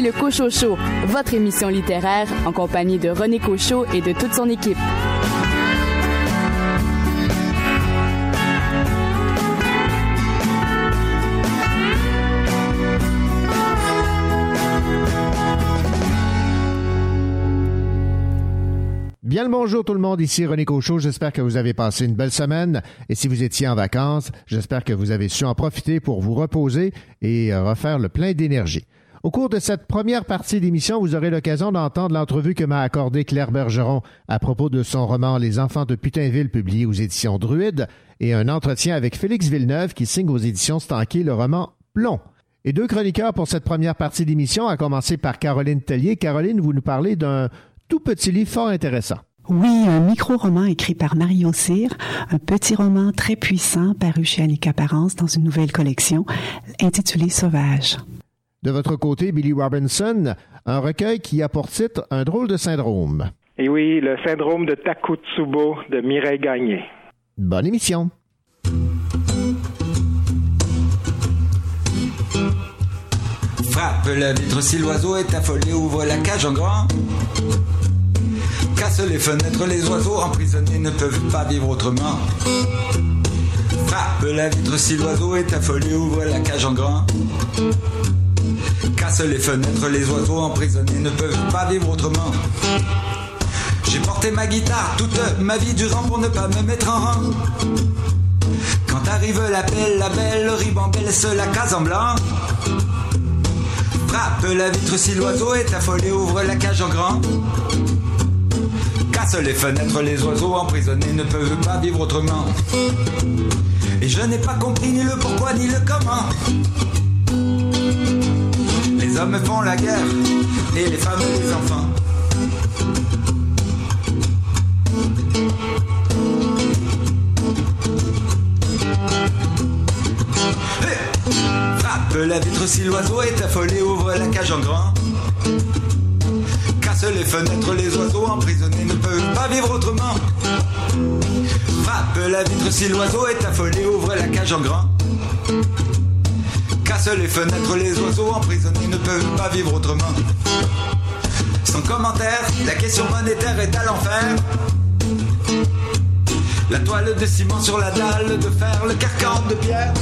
Le Cochot Show, votre émission littéraire en compagnie de René Cochot et de toute son équipe. Bien le bonjour tout le monde, ici René Cochot, j'espère que vous avez passé une belle semaine et si vous étiez en vacances, j'espère que vous avez su en profiter pour vous reposer et euh, refaire le plein d'énergie. Au cours de cette première partie d'émission, vous aurez l'occasion d'entendre l'entrevue que m'a accordée Claire Bergeron à propos de son roman Les enfants de Putinville publié aux éditions Druide et un entretien avec Félix Villeneuve qui signe aux éditions Stanquet le roman Plomb. Et deux chroniqueurs pour cette première partie d'émission, à commencer par Caroline Tellier. Caroline, vous nous parlez d'un tout petit livre fort intéressant. Oui, un micro-roman écrit par Mario Cyr, un petit roman très puissant paru chez Annika Parence dans une nouvelle collection intitulée Sauvage. De votre côté, Billy Robinson, un recueil qui a pour titre Un drôle de syndrome. Et oui, le syndrome de Takotsubo de Mireille Gagné. Bonne émission. Frappe la vitre si l'oiseau est affolé, ouvre la cage en grand casse les fenêtres, les oiseaux emprisonnés ne peuvent pas vivre autrement. Frappe la vitre si l'oiseau est affolé, ouvre la cage en grand. Casse les fenêtres, les oiseaux emprisonnés ne peuvent pas vivre autrement. J'ai porté ma guitare toute ma vie durant pour ne pas me mettre en rang. Quand arrive l'appel, la belle ribambelle se la case en blanc. Frappe la vitre si l'oiseau est affolé, ouvre la cage en grand les fenêtres, les oiseaux emprisonnés ne peuvent pas vivre autrement. Et je n'ai pas compris ni le pourquoi ni le comment. Les hommes font la guerre et les femmes les enfants. Frappe la vitre si l'oiseau est affolé, ouvre la cage en grand les fenêtres, les oiseaux emprisonnés ne peuvent pas vivre autrement. Frappe la vitre si l'oiseau est affolé, ouvre la cage en grand. Les fenêtres, les oiseaux emprisonnés ne peuvent pas vivre autrement. Sans commentaire, la question monétaire est à l'enfer. La toile de ciment sur la dalle de fer, le carcan de pierre.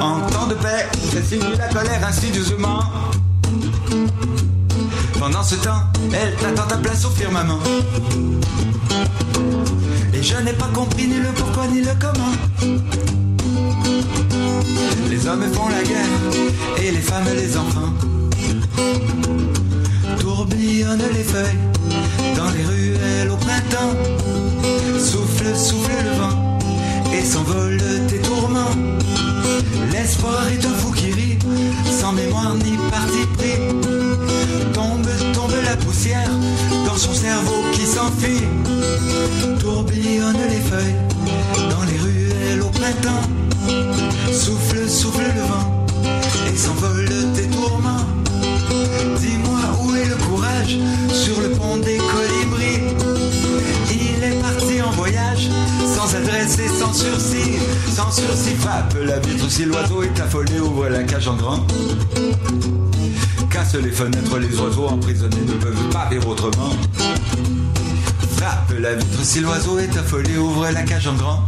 En temps de paix, c'est signe la colère insidieusement. Pendant ce temps, elle t'attend ta place au firmament. Et je n'ai pas compris ni le pourquoi ni le comment. Les hommes font la guerre et les femmes les enfants. Tourbillonnent les feuilles dans les ruelles au printemps. Souffle, souffle le vent et s'envole tes tourments. L'espoir est un fou qui rit, sans mémoire ni parti pris la poussière dans son cerveau qui s'enfuit. Tourbillonne les feuilles dans les ruelles au printemps. Souffle, le vent et s'envole tes tourments. Dis-moi où est le courage sur le pont des colibris. Il est parti en voyage sans adresse et sans sursis. Sans sursis, frappe la vitre si l'oiseau est affolé, ouvre la cage en grand casse les fenêtres, les oiseaux emprisonnés ne peuvent pas vivre autrement. Frappe la vitre si l'oiseau est affolé, ouvre la cage en grand.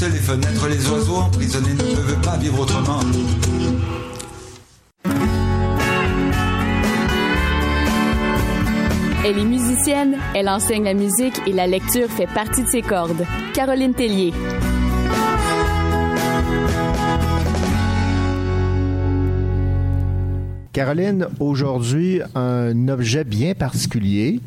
Les fenêtres, les oiseaux emprisonnés ne peuvent pas vivre autrement. Elle est musicienne, elle enseigne la musique et la lecture fait partie de ses cordes. Caroline Tellier. Caroline, aujourd'hui, un objet bien particulier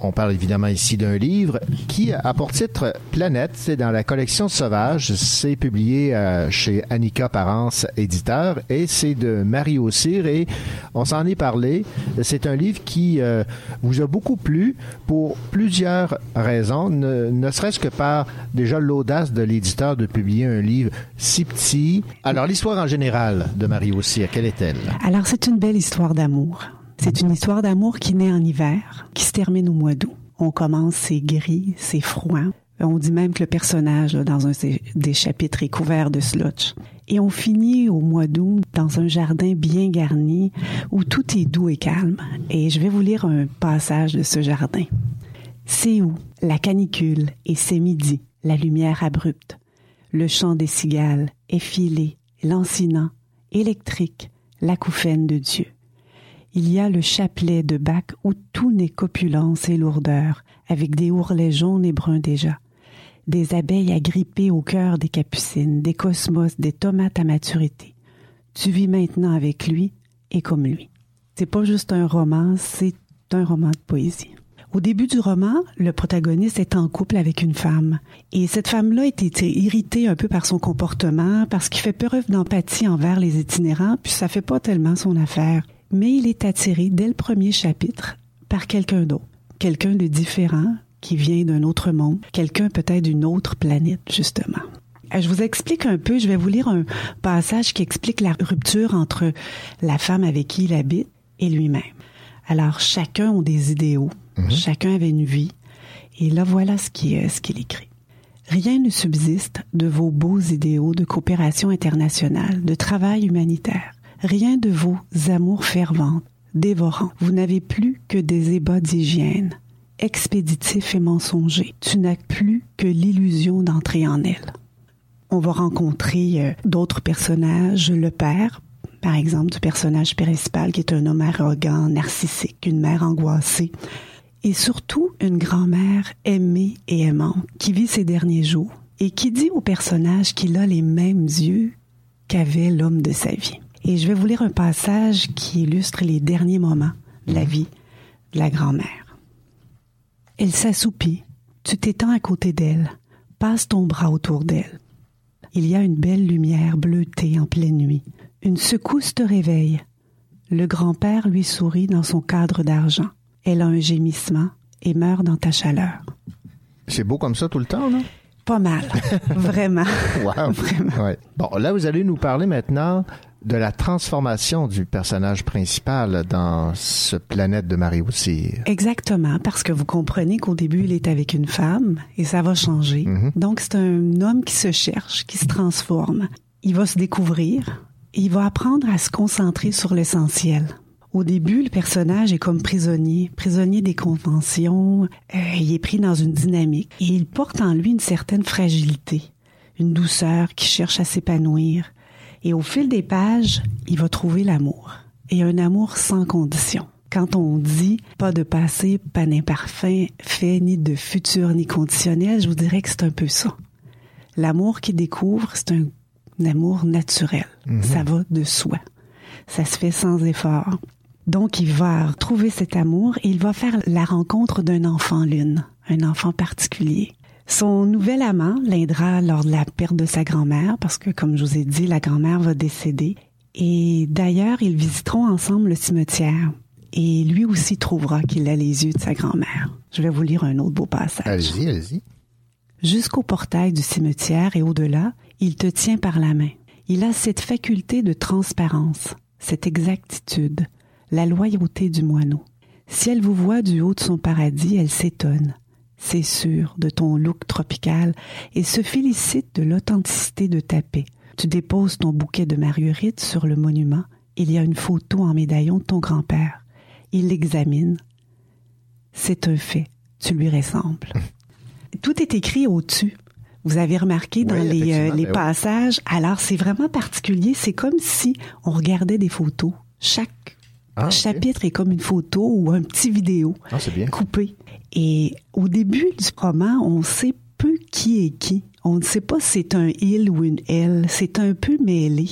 on parle évidemment ici d'un livre qui a pour titre Planète. C'est dans la collection Sauvage. C'est publié euh, chez Annika Parence, éditeur, et c'est de Mario Cyr. Et on s'en est parlé. C'est un livre qui euh, vous a beaucoup plu pour plusieurs raisons, ne, serait-ce que par déjà l'audace de l'éditeur de publier un livre si petit. Alors, l'histoire en général de Mario Cyr, quelle est-elle? Alors, c'est une belle histoire d'amour. C'est une histoire d'amour qui naît en hiver, qui se termine au mois d'août. On commence, c'est gris, c'est froid. On dit même que le personnage, dans un des chapitres, est couvert de slotch. Et on finit au mois d'août dans un jardin bien garni où tout est doux et calme. Et je vais vous lire un passage de ce jardin. C'est où la canicule et c'est midi, la lumière abrupte, le chant des cigales, effilé, lancinant, électrique, l'acouphène de Dieu. Il y a le chapelet de bac où tout n'est qu'opulence et lourdeur, avec des ourlets jaunes et bruns déjà, des abeilles agrippées au cœur des capucines, des cosmos, des tomates à maturité. Tu vis maintenant avec lui et comme lui. C'est pas juste un roman, c'est un roman de poésie. Au début du roman, le protagoniste est en couple avec une femme. Et cette femme-là est irritée un peu par son comportement, parce qu'il fait preuve d'empathie envers les itinérants, puis ça fait pas tellement son affaire. Mais il est attiré dès le premier chapitre par quelqu'un d'autre. Quelqu'un de différent, qui vient d'un autre monde. Quelqu'un peut-être d'une autre planète, justement. Euh, je vous explique un peu, je vais vous lire un passage qui explique la rupture entre la femme avec qui il habite et lui-même. Alors, chacun a des idéaux, chacun avait une vie, et là, voilà ce qu'il ce qu'il écrit. Rien ne subsiste de vos beaux idéaux de coopération internationale, de travail humanitaire. Rien de vos amours ferventes, dévorants. Vous n'avez plus que des ébats d'hygiène, expéditifs et mensongers. Tu n'as plus que l'illusion d'entrer en elle. On va rencontrer euh, d'autres personnages, le père, par exemple, du personnage principal qui est un homme arrogant, narcissique, une mère angoissée, et surtout une grand-mère aimée et aimante qui vit ses derniers jours et qui dit au personnage qu'il a les mêmes yeux qu'avait l'homme de sa vie. Et je vais vous lire un passage qui illustre les derniers moments de la vie de la grand-mère. Elle s'assoupit, tu t'étends à côté d'elle, passe ton bras autour d'elle. Il y a une belle lumière bleutée en pleine nuit. Une secousse te réveille. Le grand-père lui sourit dans son cadre d'argent. Elle a un gémissement et meurt dans ta chaleur. C'est beau comme ça tout le temps, non? Pas mal, vraiment. Wow. Vraiment. Ouais. Bon, là, vous allez nous parler maintenant de la transformation du personnage principal dans ce planète de Marie aussi. Exactement, parce que vous comprenez qu'au début, il est avec une femme et ça va changer. Donc, c'est un homme qui se cherche, qui se transforme. Il va se découvrir et il va apprendre à se concentrer sur l'essentiel. Au début, le personnage est comme prisonnier, prisonnier des conventions. Euh, il est pris dans une dynamique et il porte en lui une certaine fragilité, une douceur qui cherche à s'épanouir. Et au fil des pages, il va trouver l'amour. Et un amour sans condition. Quand on dit pas de passé, pas d'imparfait, fait ni de futur ni conditionnel, je vous dirais que c'est un peu ça. L'amour qu'il découvre, c'est un, un amour naturel. Ça va de soi. Ça se fait sans effort. Donc, il va trouver cet amour et il va faire la rencontre d'un enfant lune, un enfant particulier. Son nouvel amant l'aidera lors de la perte de sa grand-mère, parce que, comme je vous ai dit, la grand-mère va décéder. Et d'ailleurs, ils visiteront ensemble le cimetière. Et lui aussi trouvera qu'il a les yeux de sa grand-mère. Je vais vous lire un autre beau passage. Allez-y, allez-y. Jusqu'au portail du cimetière et au-delà, il te tient par la main. Il a cette faculté de transparence, cette exactitude, la loyauté du moineau. Si elle vous voit du haut de son paradis, elle s'étonne, c'est sûr, de ton look tropical et se félicite de l'authenticité de ta paix. Tu déposes ton bouquet de marguerites sur le monument. Il y a une photo en médaillon de ton grand-père. Il l'examine. C'est un fait. Tu lui ressembles. Tout est écrit au-dessus. Vous avez remarqué dans Oui, les, euh, les ben oui. passages. Alors, c'est vraiment particulier. C'est comme si on regardait des photos. Chaque Ah, chapitre est comme une photo ou un petit vidéo Ah, bien. coupé. Et au début du roman, on sait peu qui est qui. On ne sait pas si c'est un il ou une elle. C'est un peu mêlé.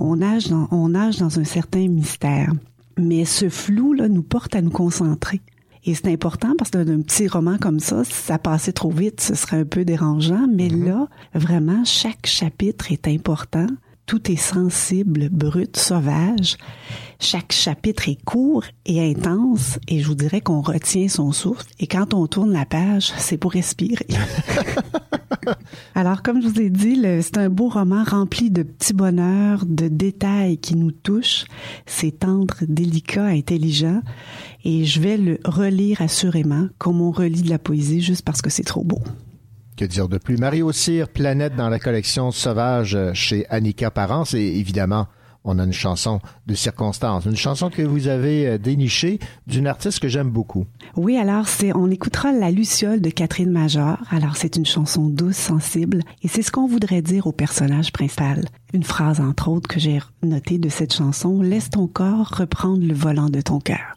On nage dans, on nage dans un certain mystère. Mais ce flou-là nous porte à nous concentrer. Et c'est important parce que d'un petit roman comme ça, si ça passait trop vite, ce serait un peu dérangeant. Mais là, vraiment, chaque chapitre est important. Tout est sensible, brut, sauvage. Chaque chapitre est court et intense et je vous dirais qu'on retient son souffle. Et quand on tourne la page, c'est pour respirer. Alors, comme je vous ai dit, c'est un beau roman rempli de petits bonheurs, de détails qui nous touchent. C'est tendre, délicat, intelligent. Et je vais le relire assurément, comme on relit de la poésie, juste parce que c'est trop beau. Que dire de plus? Mario Cyr, Planète dans la collection Sauvage chez Annika Parent. C'est évidemment on a une chanson de circonstance, une chanson que vous avez euh, dénichée d'une artiste que j'aime beaucoup. Oui, alors c'est on écoutera La Luciole de Catherine Major. Alors c'est une chanson douce, sensible et c'est ce qu'on voudrait dire au personnage principal. Une phrase entre autres que j'ai notée de cette chanson, laisse ton corps reprendre le volant de ton cœur.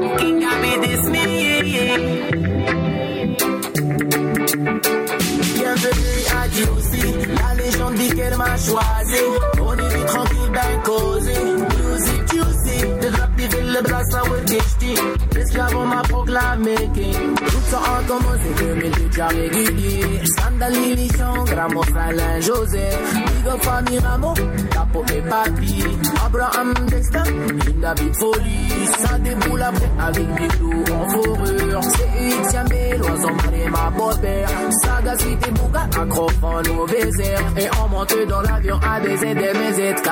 comment c'est que mes deux jamais guidés. Scandalini, Jean, Ramos, Alain, José. Big up, famille, Ramos, Capo et Papi. Abraham, Destin, une David Folie. Ça déboule après avec des loups en fourrure. C'est Etienne, l'oiseau, marée, ma bobère. Saga, cité, Bouga, accroche en mauvais air. Et on monte dans l'avion à des ZMZK.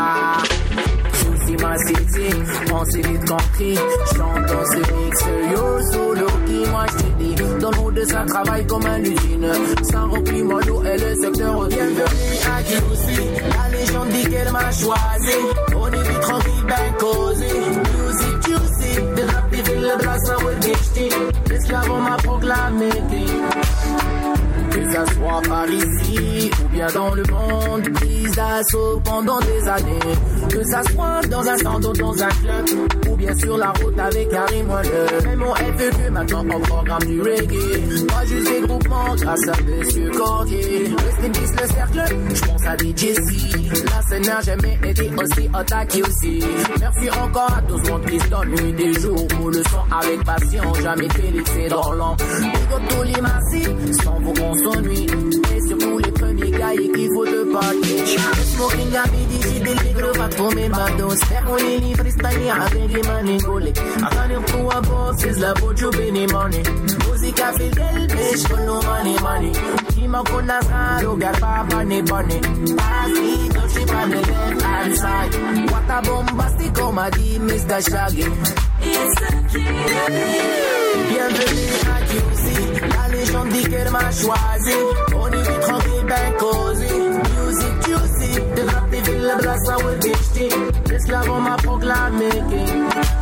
Souci, ma city, pensez vite compris. Chantons ce mix, yo, solo, qui m'a ça travaille comme un usine. Sans repli, moi l'eau est le secteur bienvenue à aussi. La légende dit qu'elle m'a choisi. On est vite tranquille, ben causé. Music juicy, de rap des villes, de la sour gishti. L'esclave on m'a proclamé. Que ça soit par ici ou bien dans le monde, prise d'assaut pendant des années. Que ça soit dans un centre ou dans un club, bien sur la route avec Harry Moelleux. Même mon FEQ maintenant on programme du reggae. Moi juste des groupements grâce à Monsieur Cordier. Rest in peace le cercle, je pense à DJ C. La scène n'a jamais été aussi attaquée aussi. Merci encore à tous mon qui se nuit des jours pour le son avec passion, jamais félixé dans l'an. Big tous les massifs, sans vous on s'ennuie. Et surtout les premiers et qu'il faut de market. Smoking a BDG, Billy Grover, coming back those. Only ni freestyle, I beg him and gole. I can't even a boss, is la bene money. Musica fidel, bitch, for no money, money. Kima kuna saro, got papa ne bunny. Passy, don't trip on the left hand side. Oh, what a bombastic oh, Mr. Shaggy. It's a kid. Bienvenue à QC, la légende dit qu'elle m'a choisi. On y vit tranquille, ben cosy la plaza où est vestie. love on m'a making.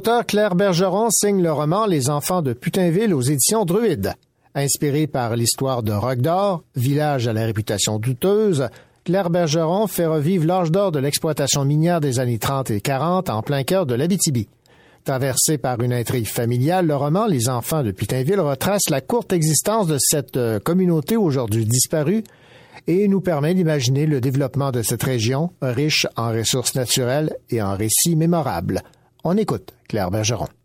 L'auteur Claire Bergeron signe le roman Les enfants de Putinville aux éditions Druide. Inspiré par l'histoire de Roc d'Or, village à la réputation douteuse, Claire Bergeron fait revivre l'âge d'or de l'exploitation minière des années 30 et 40 en plein cœur de l'Abitibi. Traversé par une intrigue familiale, le roman Les enfants de Putinville retrace la courte existence de cette euh, communauté aujourd'hui disparue et nous permet d'imaginer le développement de cette région riche en ressources naturelles et en récits mémorables. On écoute Claire Bergeron.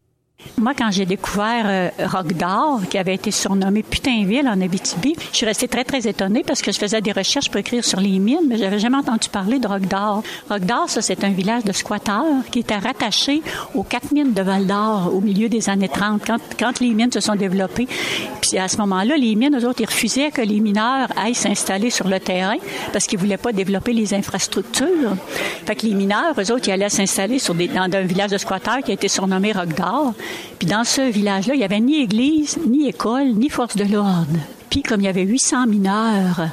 Moi, quand j'ai découvert euh, d'Or, qui avait été surnommé Putainville en Abitibi, je suis restée très, très étonnée parce que je faisais des recherches pour écrire sur les mines, mais j'avais jamais entendu parler de Rock d'Or. Rock d'Or, ça, c'est un village de squatteurs qui était rattaché aux quatre mines de Val d'Or au milieu des années 30, quand, quand les mines se sont développées. Puis à ce moment-là, les mines, eux autres, ils refusaient que les mineurs aillent s'installer sur le terrain parce qu'ils voulaient pas développer les infrastructures. Fait que les mineurs, eux autres, ils allaient s'installer sur des, dans un village de squatteurs qui a été surnommé Rock d'Or. Puis dans ce village-là, il n'y avait ni église, ni école, ni force de l'ordre. Puis comme il y avait 800 mineurs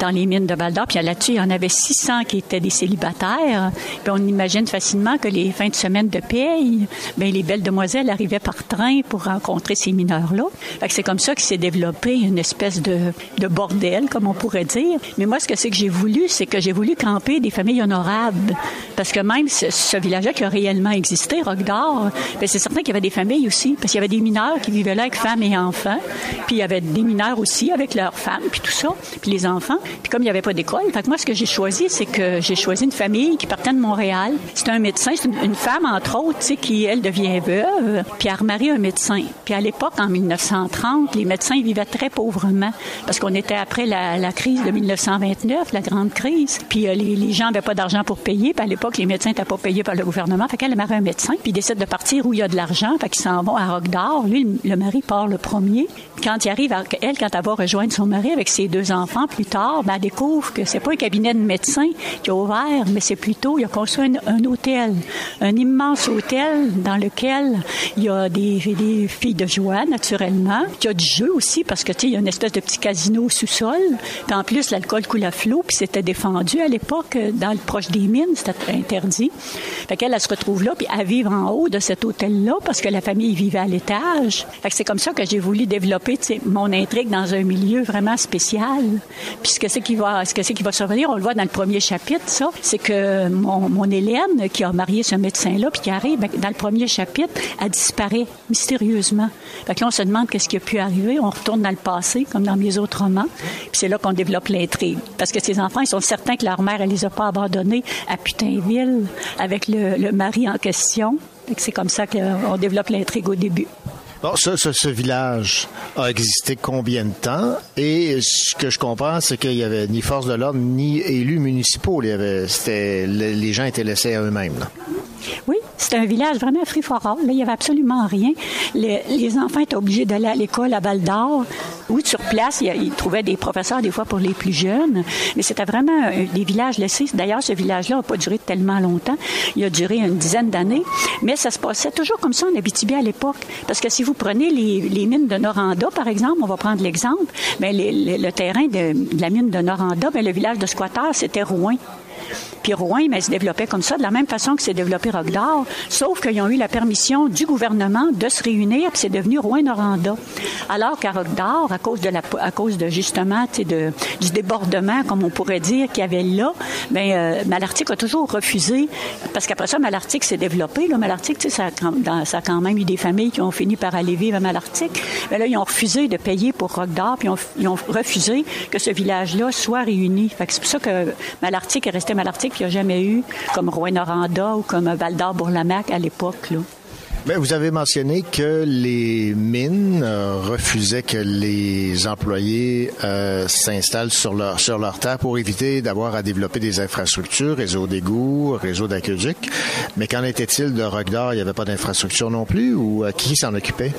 dans les mines de Val d'Or. Puis là-dessus, il y en avait 600 qui étaient des célibataires. Puis on imagine facilement que les fins de semaine de paye, bien, les belles demoiselles arrivaient par train pour rencontrer ces mineurs-là. C'est comme ça que s'est développé une espèce de, de bordel, comme on pourrait dire. Mais moi, ce que c'est que j'ai voulu, c'est que j'ai voulu camper des familles honorables. Parce que même ce, village-là qui a réellement existé, Roc d'Or, bien, c'est certain qu'il y avait des familles aussi. Parce qu'il y avait des mineurs qui vivaient là avec femmes et enfants. Puis il y avait des mineurs aussi avec leurs femmes, puis tout ça. Puis les enfants. Puis comme il n'y avait pas d'école, fait que moi, ce que j'ai choisi, c'est que j'ai choisi une famille qui partait de Montréal. C'était un médecin, c'est une, femme, entre autres, tu sais, qui, elle, devient veuve, puis elle remarie un médecin. Puis à l'époque, en 1930, les médecins vivaient très pauvrement parce qu'on était après la, crise de 1929, la grande crise. Puis euh, les, gens n'avaient pas d'argent pour payer. Puis à l'époque, les médecins n'étaient pas payés par le gouvernement. Fait qu'elle marie un médecin, puis ils décident de partir où il y a de l'argent. Fait qu'ils s'en vont à Roc d'Or. Lui, le mari part le premier. Quand il arrive, elle, quand elle va rejoindre son mari avec ses deux enfants plus tard, ben, elle découvre que c'est pas un cabinet de médecin qui a ouvert, mais c'est plutôt, il a construit un, hôtel, un immense hôtel dans lequel il y a des, filles de joie, naturellement. Il y a du jeu aussi, parce que, tu il y a une espèce de petit casino sous-sol. Puis en plus, l'alcool coule à flot, puis c'était défendu à l'époque, dans le proche des mines, c'était interdit. Fait qu'elle, elle se retrouve là, puis à vivre en haut de cet hôtel-là, parce que la famille vivait à l'étage. Fait que c'est comme ça que j'ai voulu développer, mon intrigue dans un milieu vraiment spécial. Ce que c'est qui va, ce que c'est qui va survenir, on le voit dans le premier chapitre, ça, c'est que mon, mon, Hélène, qui a marié ce médecin-là, puis qui arrive, ben, dans le premier chapitre, elle disparaît mystérieusement. Fait que là, on se demande qu'est-ce qui a pu arriver. On retourne dans le passé, comme dans mes autres romans. Puis c'est là qu'on développe l'intrigue. Parce que ces enfants, ils sont certains que leur mère, elle les a pas abandonnés à Putainville avec le, le mari en question. C'est comme ça qu'on développe l'intrigue au début. Bon, ça, ce village a existé combien de temps? Et ce que je comprends, c'est qu'il n'y avait ni force de l'ordre, ni élus municipaux. Il y avait, c'était, les gens étaient laissés à eux-mêmes. Oui, c'était un village vraiment free for all. Là, il n'y avait absolument rien. Les, enfants étaient obligés d'aller à l'école à Val d'Or. Oui, sur place, ils, trouvaient des professeurs des fois pour les plus jeunes. Mais c'était vraiment des villages laissés. D'ailleurs, ce village-là n'a pas duré tellement longtemps. Il a duré une dizaine d'années. Mais ça se passait toujours comme ça en Abitibi à l'époque. Parce que si vous prenez les, mines de Noranda, par exemple, on va prendre l'exemple, mais les, le terrain de, la mine de Noranda, bien, le village de squatteurs, c'était Rouen. Puis Rouen, mais se développait comme ça, de la même façon que s'est développé d'Or, sauf qu'ils ont eu la permission du gouvernement de se réunir, puis c'est devenu Rouen-Noranda. Alors qu'à d'Or, à cause de la, à cause de justement, de, du débordement, comme on pourrait dire, qu'il y avait là, ben euh, Malartic a toujours refusé, parce qu'après ça, Malartic s'est développé. Là, Malartic, ça, a, quand même eu des familles qui ont fini par aller vivre à Malartic. Mais là, ils ont refusé de payer pour d'Or, puis ils ont, refusé que ce village-là soit réuni. C'est pour ça que Malartic est resté Malartic qu'il n'y a jamais eu, comme Rouen-Noranda ou comme Val d'Or-Bourlamac à l'époque. Mais vous avez mentionné que les mines euh, refusaient que les employés euh, s'installent sur leur sur leur terre pour éviter d'avoir à développer des infrastructures, réseau d'égouts, réseau d'aqueduc. Mais qu'en était-il de Roc d'Or? Il n'y avait pas d'infrastructure non plus ou euh, qui s'en occupait?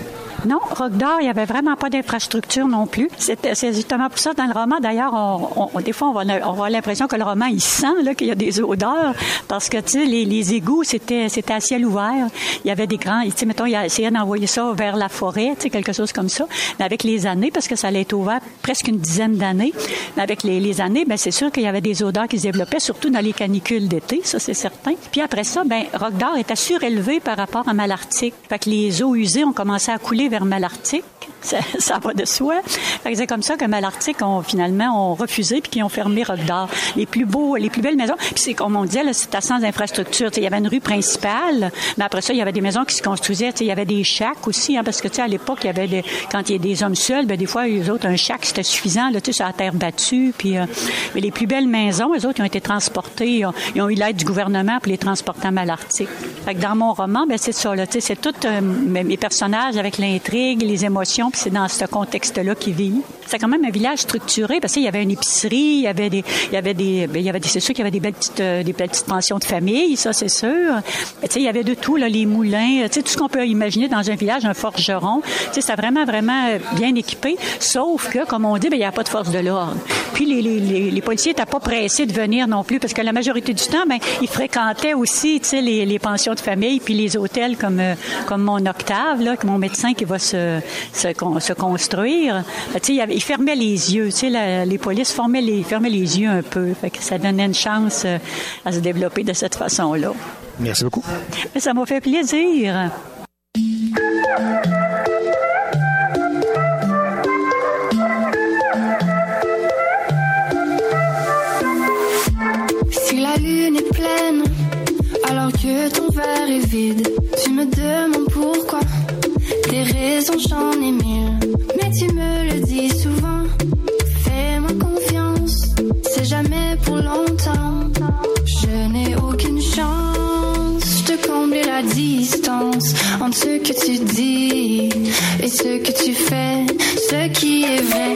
Non, Roc d'Or, il n'y avait vraiment pas d'infrastructure non plus. C'est justement pour ça, dans le roman, d'ailleurs, on, des fois, on va, on va l'impression que le roman, il sent qu'il y a des odeurs, parce que, tu sais, les, égouts, c'était à ciel ouvert. Il y avait des mettons, il a essayé d'envoyer ça vers la forêt, quelque chose comme ça. Mais avec les années, parce que ça allait être ouvert presque une dizaine d'années, avec les, années, ben c'est sûr qu'il y avait des odeurs qui se développaient, surtout dans les canicules d'été, ça, c'est certain. Puis après ça, ben d'Or était surélevé par rapport à Malartic. Fait que les eaux usées ont commencé à couler vers Malartic. Ça, ça va de soi. C'est comme ça que Malartic ont finalement ont refusé puis qui ont fermé Rockdale. Les plus beaux, les plus belles maisons. Puis c'est comme on disait, c'était sans infrastructure. Il y avait une rue principale, mais après ça, il y avait des maisons qui se construisaient. Il y avait des shacks aussi, hein, parce que à l'époque, il y avait des, quand il y a des hommes seuls, ben, des fois, les autres, un shack, c'était suffisant, là, sur la terre battue. Puis, euh, mais les plus belles maisons, les autres, ils ont été transportés. Ils ont, eu l'aide du gouvernement pour les transporter à Malartic. Fait que dans mon roman, ben, c'est ça. C'est tout euh, mes personnages avec l'intrigue, les émotions, c'est dans ce contexte-là qu'ils vivent. C'est quand même un village structuré parce qu'il y avait une épicerie, il y avait des, il y avait des, ben, il y avait c'est sûr qu'il y avait des belles petites, euh, des petites pensions de famille, ça c'est sûr. Il y avait de tout là, les moulins, tout ce qu'on peut imaginer dans un village, un forgeron. Tu sais, c'est vraiment vraiment bien équipé. Sauf que, comme on dit, ben il n'y a pas de force de l'ordre. Puis les, les, les, les policiers n'étaient pas pressés de venir non plus parce que la majorité du temps, ben ils fréquentaient aussi, les, les pensions de famille puis les hôtels comme euh, comme mon Octave là, mon médecin qui va se se, se construire. Ben, il, fermait les yeux. Les polices fermaient les fermaient les yeux un peu. Fait que ça donnait une chance euh, à se développer de cette façon-là. Merci beaucoup. Ça m'a fait plaisir. Tu me demandes pourquoi. Des raisons, j'en ai mille, mais tu me le dis souvent. Fais-moi confiance, c'est jamais pour longtemps. Je n'ai aucune chance de combler la distance entre ce que tu dis et ce que tu fais, ce qui est vrai.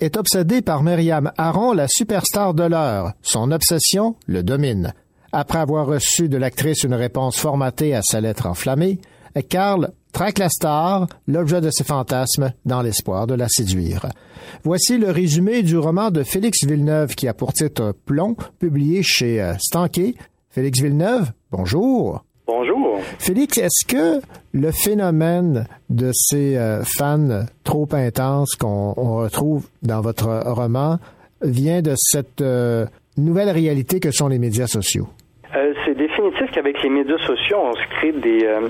Est obsédé par Myriam Aron, la superstar de l'heure. Son obsession le domine. Après avoir reçu de l'actrice une réponse formatée à sa lettre enflammée, Carl traque la star, l'objet de ses fantasmes, dans l'espoir de la séduire. Voici le résumé du roman de Félix Villeneuve qui a pour titre Plomb, publié chez euh, Stanquet. Félix Villeneuve, bonjour. Bonjour. Félix, est-ce que le phénomène de ces euh, fans trop intenses qu'on retrouve dans votre roman vient de cette euh, nouvelle réalité que sont les médias sociaux? Euh, c'est définitif qu'avec les médias sociaux, on crée des, euh,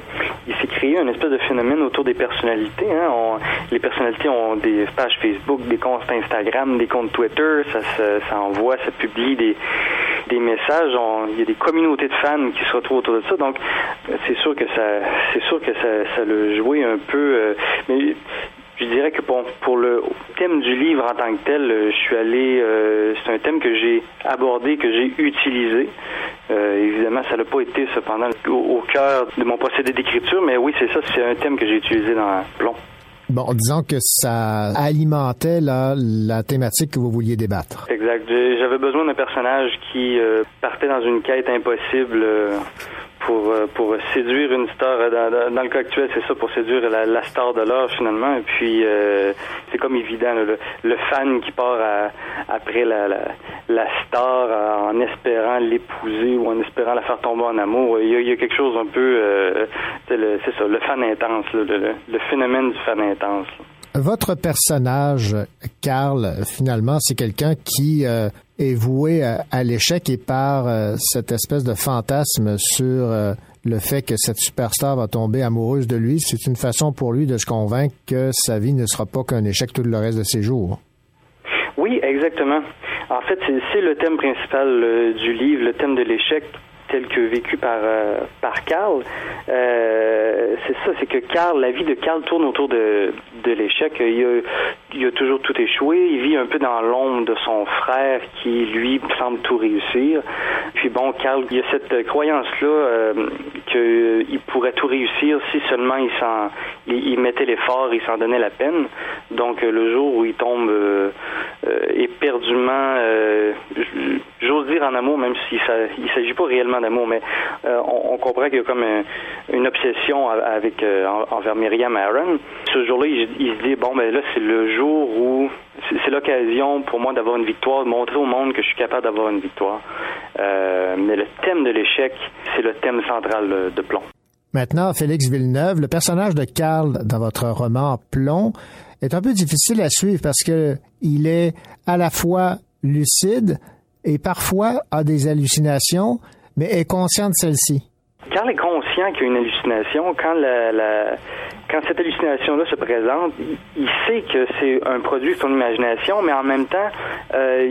il s'est créé un espèce de phénomène autour des personnalités. Hein. les personnalités ont des pages Facebook, des comptes Instagram, des comptes Twitter. Ça, envoie, ça publie des, des messages. il y a des communautés de fans qui se retrouvent autour de ça. Donc, c'est sûr que ça, c'est sûr que ça, ça le jouait un peu. Mais je dirais que pour, pour le thème du livre en tant que tel, euh, je suis allé. Euh, c'est un thème que j'ai abordé, que j'ai utilisé. Euh, évidemment, ça n'a pas été cependant au, cœur de mon procédé d'écriture, mais oui, c'est ça, c'est un thème que j'ai utilisé dans Plomb. Bon, disons que ça alimentait la, la thématique que vous vouliez débattre. Exact. J'avais besoin d'un personnage qui partait dans une quête impossible pour euh, pour séduire une star euh, dans, le cas actuel c'est ça pour séduire la, star de l'heure finalement. Et puis euh, c'est comme évident le, le, fan qui part après la, la, la star en espérant l'épouser ou en espérant la faire tomber en amour. Il y a, quelque chose un peu c'est ça le fan intense le, le, phénomène du fan intense votre personnage, Carl, finalement, c'est quelqu'un qui euh, est voué à, l'échec et par euh, cette espèce de fantasme sur euh, le fait que cette superstar va tomber amoureuse de lui. C'est une façon pour lui de se convaincre que sa vie ne sera pas qu'un échec tout le reste de ses jours. Oui, exactement. En fait, c'est le thème principal du livre, le thème de l'échec tel que vécu par euh, par Carl, euh, c'est ça, c'est que Carl, la vie de Carl tourne autour de, de l'échec. Il a, il a toujours tout échoué. Il vit un peu dans l'ombre de son frère qui lui semble tout réussir. Puis bon, Carl, il y a cette croyance là euh, qu'il pourrait tout réussir si seulement il s'en il, mettait l'effort, il s'en donnait la peine. Donc le jour où il tombe éperdument, j'ose dire en amour, même s'il il s'agit pas réellement d'amour, mais euh, on, comprend qu'il y a comme une obsession avec euh, envers Myriam Aaron. Ce jour-là, il, se dit bon, ben là, c'est le jour où c'est l'occasion pour moi d'avoir une victoire, de montrer au monde que je suis capable d'avoir une victoire. Euh, mais le thème de l'échec, c'est le thème central de Plomb. Maintenant, Félix Villeneuve, le personnage de Karl dans votre roman Plomb est un peu difficile à suivre parce que il est à la fois lucide et parfois a des hallucinations mais est conscient de celle-ci. Carl est conscient qu'il y a une hallucination. Quand la, quand cette hallucination-là se présente, il, sait que c'est un produit de son imagination, mais en même temps, euh,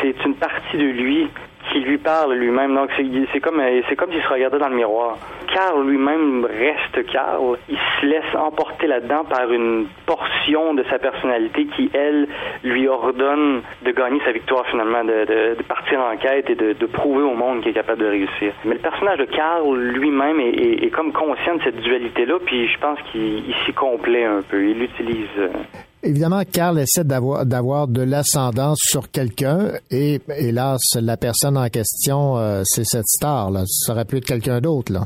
c'est une partie de lui qui lui parle lui-même. Donc c'est comme c'est comme s'il se regardait dans le miroir. Carl lui-même reste Carl. Il se laisse emporter là-dedans par une portion de sa personnalité qui elle lui ordonne de gagner sa victoire finalement, de, partir en quête et de, prouver au monde qu'il est capable de réussir. Mais le personnage de Carl lui-même est, comme conscient de cette dualité-là, puis je pense qu'il s'y complaît un peu. Il l'utilise. Euh, Évidemment, Carl essaie d'avoir d'avoir de l'ascendance sur quelqu'un et hélas, la personne en question, euh, c'est cette star. Là. Ça aurait pu être quelqu'un d'autre. là.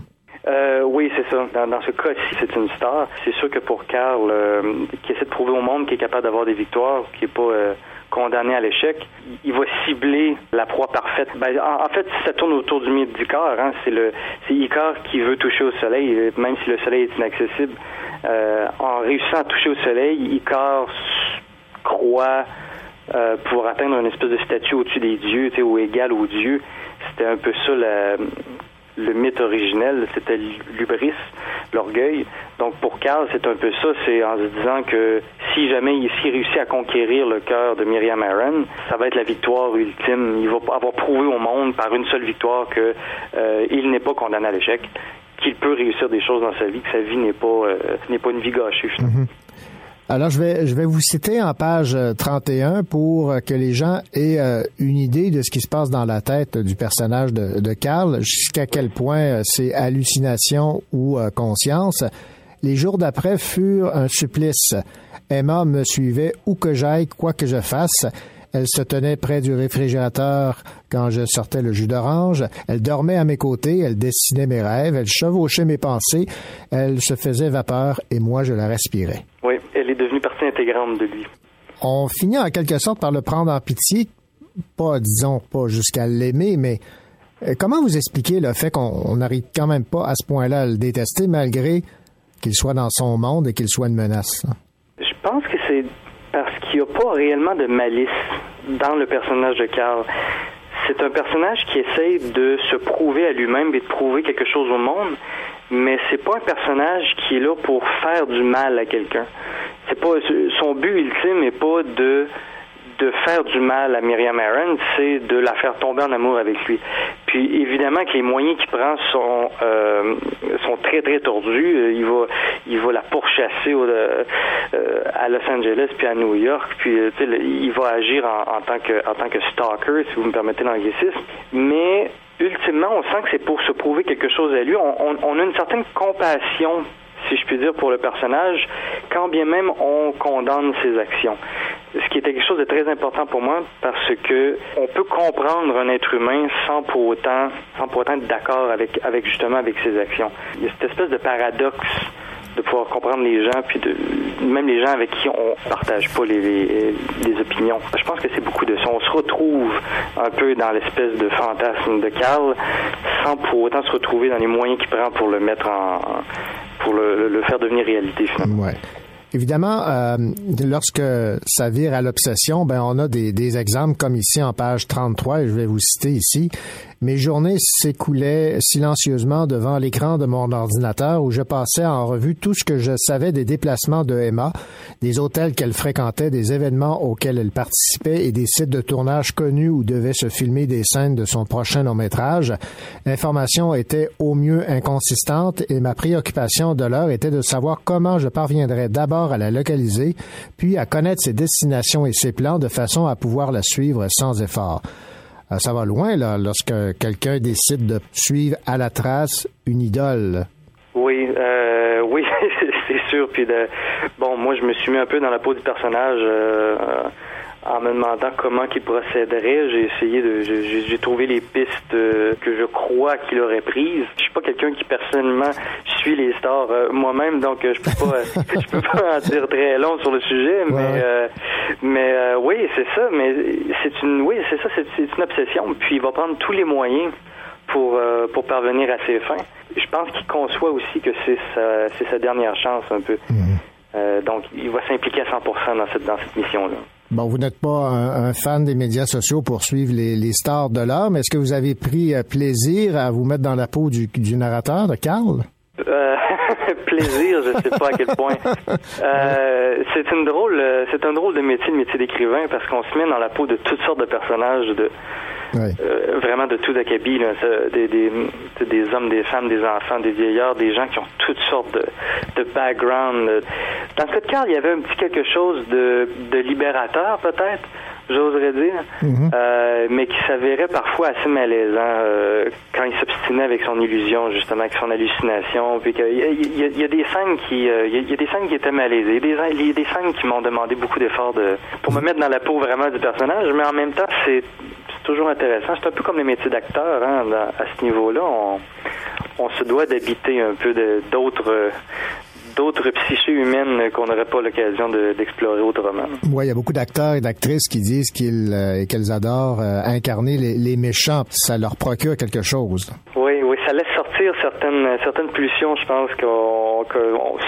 Euh, oui, c'est ça. Dans, ce cas-ci, c'est une star. C'est sûr que pour Carl, euh, qui essaie de prouver au monde qu'il est capable d'avoir des victoires, qui n'est pas condamné à l'échec, il va cibler la proie parfaite. Ben, en, fait, ça tourne autour du mythe d'Icar. Hein. C'est le, qui veut toucher au soleil, même si le soleil est inaccessible. Euh, en réussissant à toucher au soleil, Icar croit euh, pouvoir atteindre une espèce de statut au-dessus des dieux, ou égal aux dieux. C'était un peu ça le mythe originel, c'était l'ubris, l'orgueil. Donc pour Carl, c'est un peu ça, c'est en se disant que si jamais il réussit à conquérir le cœur de Myriam Aaron, ça va être la victoire ultime. Il va avoir prouvé au monde par une seule victoire que euh, il n'est pas condamné à l'échec qu'il peut réussir des choses dans sa vie, que sa vie n'est pas euh, n'est pas une vie gâchée. Alors, je vais, je vais vous citer en page 31 euh, pour que les gens aient euh, une idée de ce qui se passe dans la tête du personnage de, de Carl, jusqu'à quel point c'est hallucination ou conscience. Les jours d'après furent un supplice. Emma me suivait où que j'aille, quoi que je fasse. Elle se tenait près du réfrigérateur quand je sortais le jus d'orange. Elle dormait à mes côtés, elle dessinait mes rêves, elle chevauchait mes pensées, elle se faisait vapeur et moi je la respirais. Oui, devenue partie intégrante de lui. On finit en quelque sorte par le prendre en pitié, pas, disons, pas jusqu'à l'aimer, mais euh, comment vous expliquez le fait qu'on n'arrive quand même pas à ce point-là à le détester malgré qu'il soit dans son monde et qu'il soit une menace? Je pense que c'est parce qu'il n'y a pas réellement de malice dans le personnage de Carl. C'est un personnage qui essaye de se prouver à lui-même et de prouver quelque chose au monde, mais c'est pas un personnage qui est là pour faire du mal à quelqu'un. C'est pas son but ultime n'est pas de de faire du mal à Myriam Aaron, c'est de la faire tomber en amour avec lui. Puis évidemment que les moyens qu'il prend sont euh, sont très très tordus. Euh, il va il va la pourchasser euh, à Los Angeles puis à New York. Puis il va agir en, tant que en tant que stalker, si vous me permettez l'anglicisme. Mais ultimement, on sent que c'est pour se prouver quelque chose à lui. on a une certaine compassion si je puis dire, pour le personnage, quand bien même on condamne ses actions. Ce qui était quelque chose de très important pour moi parce que on peut comprendre un être humain sans pour autant, sans pour autant être d'accord avec, avec justement avec ses actions. Il y a cette espèce de paradoxe de pouvoir comprendre les gens, puis de, même les gens avec qui on partage pas les, les, opinions. Je pense que c'est beaucoup de ça. On se retrouve un peu dans l'espèce de fantasme de Carl, sans pour autant se retrouver dans les moyens qu'il prend pour le mettre en, pour le, faire devenir réalité finalement. Ouais. Évidemment, euh, lorsque ça vire à l'obsession, ben on a des, des, exemples comme ici en page 33, et je vais vous citer ici. Mes journées s'écoulaient silencieusement devant l'écran de mon ordinateur où je passais en revue tout ce que je savais des déplacements de Emma, des hôtels qu'elle fréquentait, des événements auxquels elle participait et des sites de tournage connus où devaient se filmer des scènes de son prochain long métrage. L'information était au mieux inconsistante et ma préoccupation de l'heure était de savoir comment je parviendrais d'abord à la localiser, puis à connaître ses destinations et ses plans de façon à pouvoir la suivre sans effort. Ah, ça va loin, là, lorsque quelqu'un décide de suivre à la trace une idole. Oui, euh, oui, c'est sûr. Puis de, bon, moi, je me suis mis un peu dans la peau du personnage. Euh, en me demandant comment il procéderait. J'ai essayé de, j'ai trouvé les pistes euh, que je crois qu'il aurait prises. Je suis pas quelqu'un qui personnellement suit les stars euh, moi-même, donc euh, je peux pas, je peux pas en dire très long sur le sujet, mais mais oui, c'est ça. Mais c'est une, oui, c'est ça, c'est une obsession. Puis il va prendre tous les moyens pour pour parvenir à ses fins. Je pense qu'il conçoit aussi que c'est sa, c'est sa dernière chance un peu. Mhm. donc il va s'impliquer à 100% dans cette dans cette mission là. Bon, vous n'êtes pas un, fan des médias sociaux pour suivre les, stars de l'art, mais est-ce que vous avez pris euh, plaisir à vous mettre dans la peau du, narrateur, de Carl? Euh, plaisir, je sais pas à quel point. Euh, c'est une drôle, c'est un drôle de métier, le métier d'écrivain, parce qu'on se met dans la peau de toutes sortes de personnages, de euh, vraiment de tout acabit, là, des, des, des, hommes, des femmes, des enfants, des vieillards, des gens qui ont toutes sortes de, de background. Dans ce cas il y avait un petit quelque chose de, de libérateur, peut-être, j'oserais dire, mhm. euh, mais qui s'avérait parfois assez malaisant euh, quand il s'obstinait avec son illusion, justement, avec son hallucination. Puis il y, y, a des scènes qui, il y, a des scènes qui étaient malaisées, il y a des scènes qui m'ont demandé beaucoup d'efforts de, pour me mettre dans la peau vraiment du personnage, mais en même temps, c'est toujours intéressant. C'est un peu comme les métiers d'acteur. Hein, à ce niveau-là, on, se doit d'habiter un peu d'autres d'autres psychés humaines qu'on n'aurait pas l'occasion d'explorer autrement. Oui, il y a beaucoup d'acteurs et d'actrices qui disent qu'ils euh, qu'elles adorent euh, incarner les, méchants. Ça leur procure quelque chose. Oui, oui, ça laisse sortir certaines certaines pulsions, je pense,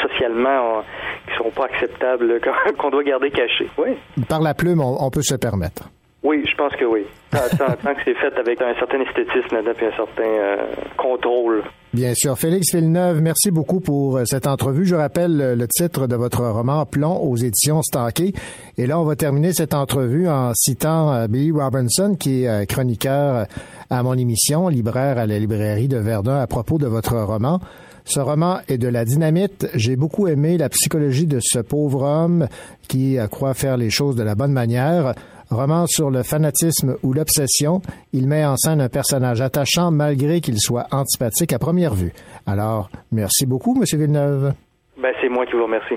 socialement, qui ne seront pas acceptables, qu'on doit garder cachées. Oui. Par la plume, on peut se permettre. Oui, je pense que oui. Tant, que c'est fait avec un certain esthétisme et un certain euh, contrôle. Bien sûr. Félix Villeneuve, merci beaucoup pour euh, cette entrevue. Je rappelle le titre de votre roman Plomb aux éditions Stanquet. Et là, on va terminer cette entrevue en citant euh, Billy Robinson, qui est chroniqueur à mon émission, libraire à la librairie de Verdun, à propos de votre roman. Ce roman est de la dynamite. J'ai beaucoup aimé la psychologie de ce pauvre homme qui croit faire les choses de la bonne manière. Roman sur le fanatisme ou l'obsession, il met en scène un personnage attachant malgré qu'il soit antipathique à première vue. Alors, merci beaucoup, Monsieur Villeneuve. Ben, c'est moi qui vous remercie.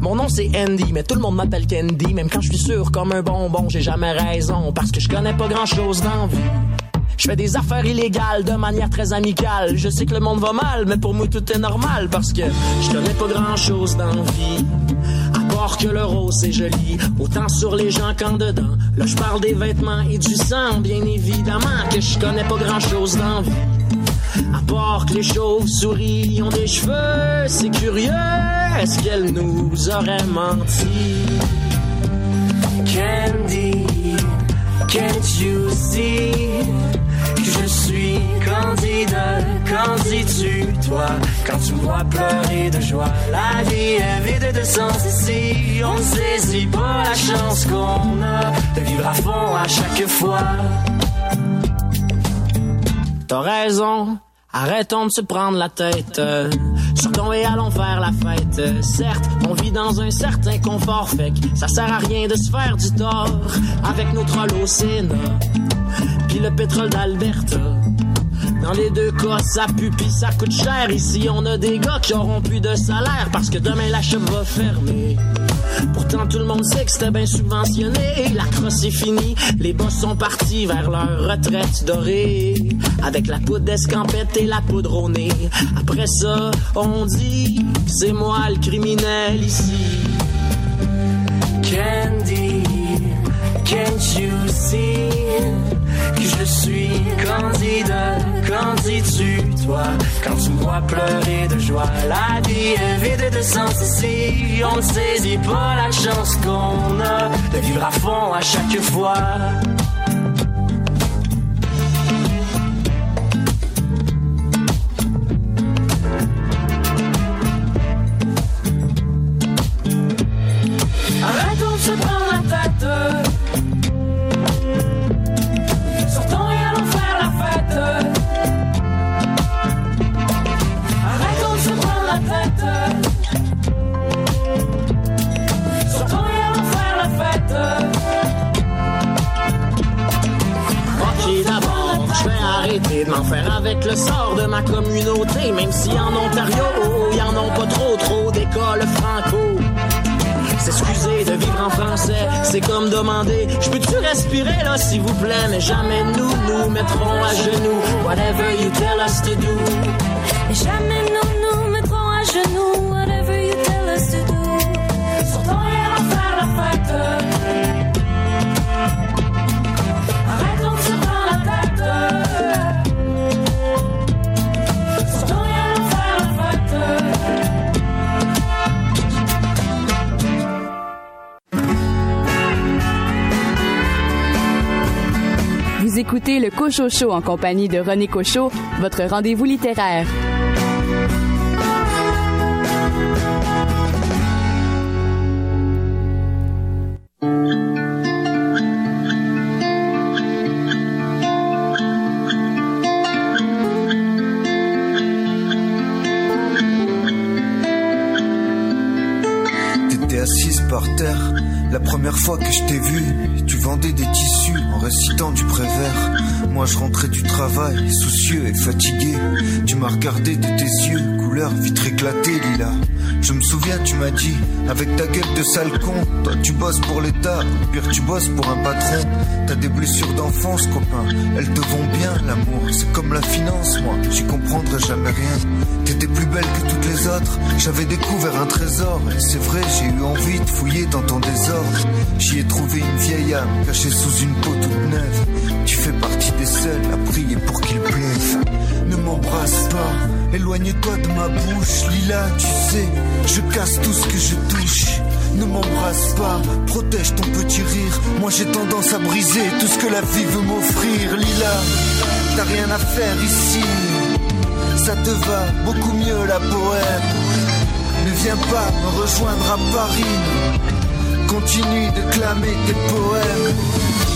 Mon nom c'est Andy, mais tout le monde m'appelle Candy. Même quand je suis sûr comme un bonbon, j'ai jamais raison. Parce que je connais pas grand chose dans vie. Je fais des affaires illégales de manière très amicale. Je sais que le monde va mal, mais pour moi tout est normal parce que je connais pas grand chose dans vie. À part que le rose c'est joli, autant sur les gens qu'en dedans. Là je parle des vêtements et du sang, bien évidemment que je connais pas grand chose dans vie. À part que les chauves-souris ont des cheveux, c'est curieux, est-ce qu'elle nous aurait menti? Candy, can't you see? Suis candidat, qu'en dis-tu, toi, quand tu vois pleurer de joie? La vie est vide de sens ici, on ne saisit pas la chance qu'on a de vivre à fond à chaque fois? T'as raison, arrêtons de se prendre la tête. Sortons et allons faire la fête. Certes, on vit dans un certain confort, fait que ça sert à rien de se faire du tort avec nos trolls Sénat. Puis le pétrole d'Alberta. Dans les deux cas, ça pue pis ça coûte cher. Ici, on a des gars qui auront plus de salaire parce que demain la chef va fermer. Pourtant, tout le monde sait que c'était bien subventionné. La crosse est finie, les boss sont partis vers leur retraite dorée. Avec la poudre d'escampette et la poudre au nez. Après ça, on dit, c'est moi le criminel ici. Candy, can't you see? Que je suis candidat? Qu'en dis-tu, toi, quand tu vois pleurer de joie? La vie est vide de sens ici. On ne saisit pas la chance qu'on a de vivre à fond à chaque fois. Je peux-tu respirer là s'il vous plaît? Mais jamais nous nous mettrons à genoux. Whatever you tell us to do. Jamais nous écoutez le Cocho Show en compagnie de René Cocho, votre rendez-vous littéraire. Avec ta gueule de sale con, toi tu bosses pour l'État, ou pire tu bosses pour un patron. T'as des blessures d'enfance, copain, elles te vont bien, l'amour. C'est comme la finance, moi, j'y comprendrai jamais rien. T'étais plus belle que toutes les autres, j'avais découvert un trésor. C'est vrai, j'ai eu envie de fouiller dans ton désordre. J'y ai trouvé une vieille âme cachée sous une peau toute neuve. Tu fais partie des seuls à prier pour qu'il pleuve. Ne m'embrasse pas, éloigne-toi de ma bouche. Lila, tu sais, je casse tout ce que je touche. Ne m'embrasse pas, protège ton petit rire. Moi j'ai tendance à briser tout ce que la vie veut m'offrir. Lila, t'as rien à faire ici. Ça te va beaucoup mieux la bohème. Ne viens pas me rejoindre à Paris. Continue de clamer tes poèmes.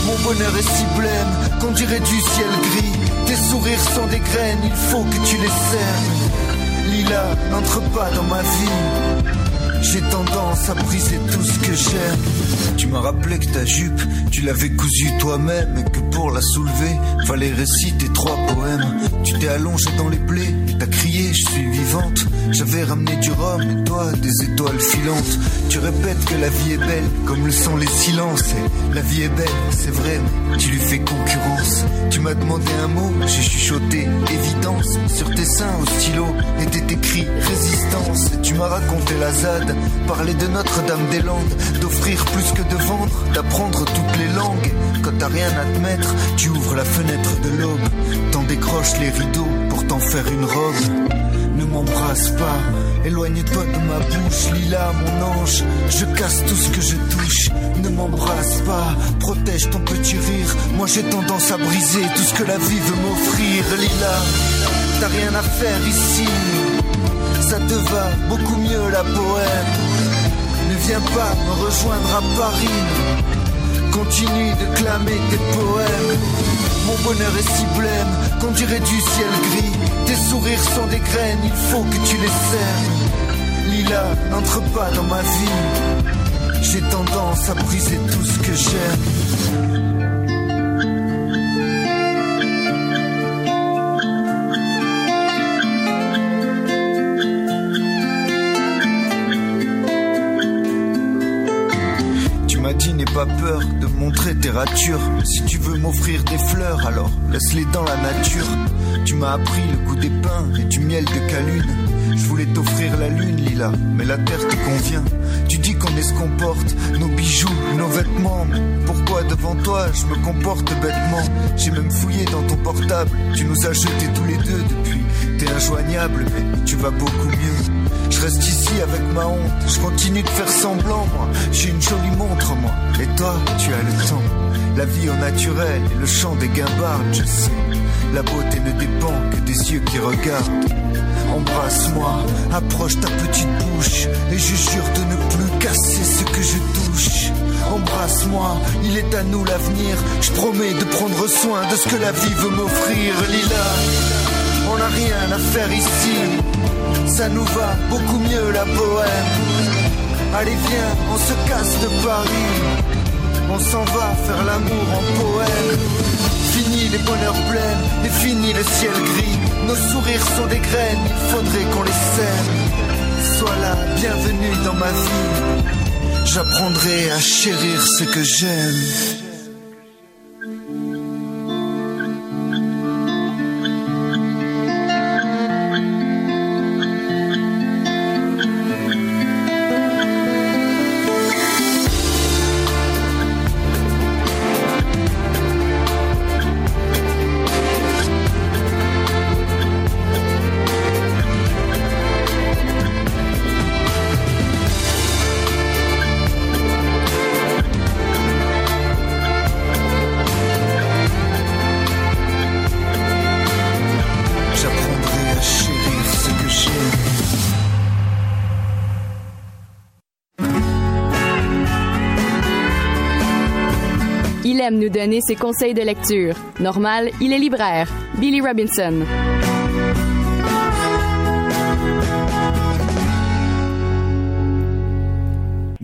Mon bonheur est si blême qu'on dirait du ciel gris. Tes sourires sont des graines, il faut que tu les sèmes. Lila, n'entre pas dans ma vie. J'ai tendance à briser tout ce que j'aime. Tu m'as rappelé que ta jupe, tu l'avais cousue toi-même pour la soulever, fallait réciter trois poèmes. Tu t'es allongé dans les blés, t'as crié, je suis vivante. J'avais ramené du rhum et toi des étoiles filantes. Tu répètes que la vie est belle, comme le sont les silences. La vie est belle, c'est vrai, mais tu lui fais concurrence. Tu m'as demandé un mot, j'ai chuchoté évidence. Sur tes seins au stylo était écrit résistance. Tu m'as raconté la ZAD, parler de Notre-Dame-des-Landes, d'offrir plus que de vendre, d'apprendre toutes les langues. T'as rien à te mettre, tu ouvres la fenêtre de l'aube, t'en décroches les rideaux pour t'en faire une robe. Ne m'embrasse pas, éloigne-toi de ma bouche, Lila, mon ange. Je casse tout ce que je touche. Ne m'embrasse pas, protège ton petit rire. Moi j'ai tendance à briser tout ce que la vie veut m'offrir, Lila. T'as rien à faire ici, ça te va beaucoup mieux la bohème. Ne viens pas me rejoindre à Paris. Continue de clamer tes poèmes. Mon bonheur est si blême qu'on dirait du ciel gris. Tes sourires sont des graines, il faut que tu les sèmes. Lila, n'entre pas dans ma vie. J'ai tendance à briser tout ce que j'aime. Tu m'as dit n'aie pas peur de montrer tes ratures. Si tu veux m'offrir des fleurs, alors laisse-les dans la nature. Tu m'as appris le goût des pins et du miel de calune. Je voulais t'offrir la lune, Lila, mais la terre te convient. Tu dis qu'on est ce qu'on porte, nos bijoux, nos vêtements. Pourquoi devant toi je me comporte bêtement? J'ai même fouillé dans ton portable, tu nous as jetés tous les deux depuis. T'es injoignable, mais tu vas beaucoup mieux. Je reste ici avec ma honte, je continue de faire semblant, moi. J'ai une jolie montre, moi. Et toi, tu as le temps. La vie au naturel et le chant des guimbardes, je sais. La beauté ne dépend que des yeux qui regardent. Embrasse-moi, approche ta petite bouche et je jure de ne plus casser ce que je touche. Embrasse-moi, il est à nous l'avenir. Je promets de prendre soin de ce que la vie veut m'offrir, Lila. On n'a rien à faire ici, ça nous va beaucoup mieux la bohème. Allez viens, on se casse de Paris, on s'en va faire l'amour en poème. Fini les bonheurs pleins et fini le ciel gris. Nos sourires sont des graines, il faudrait qu'on les sème. Sois là, bienvenue dans ma vie. J'apprendrai à chérir ce que j'aime. Donner ses conseils de lecture. Normal, il est libraire. Billy Robinson.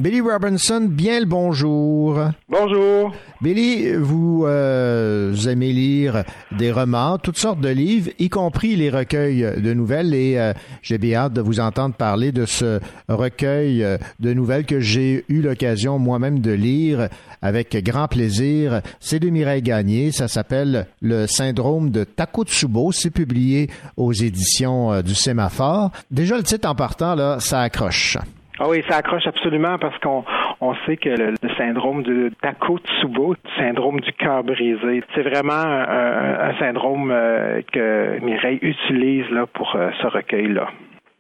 Billy Robinson, bien le bonjour. Bonjour. Billy, vous euh, aimez lire des romans, toutes sortes de livres, y compris les recueils de nouvelles, et euh, j'ai bien hâte de vous entendre parler de ce recueil euh, de nouvelles que j'ai eu l'occasion moi-même de lire avec grand plaisir. C'est de Mireille Gagné, ça s'appelle Le syndrome de Takotsubo, c'est publié aux éditions euh, du Sémaphore. Déjà le titre en partant, là, ça accroche. Ah oui, ça accroche absolument parce qu'on on sait que le, le syndrome de Takotsubo, syndrome du cœur brisé, c'est vraiment un, un- syndrome euh, que Mireille utilise là pour euh, ce recueil-là.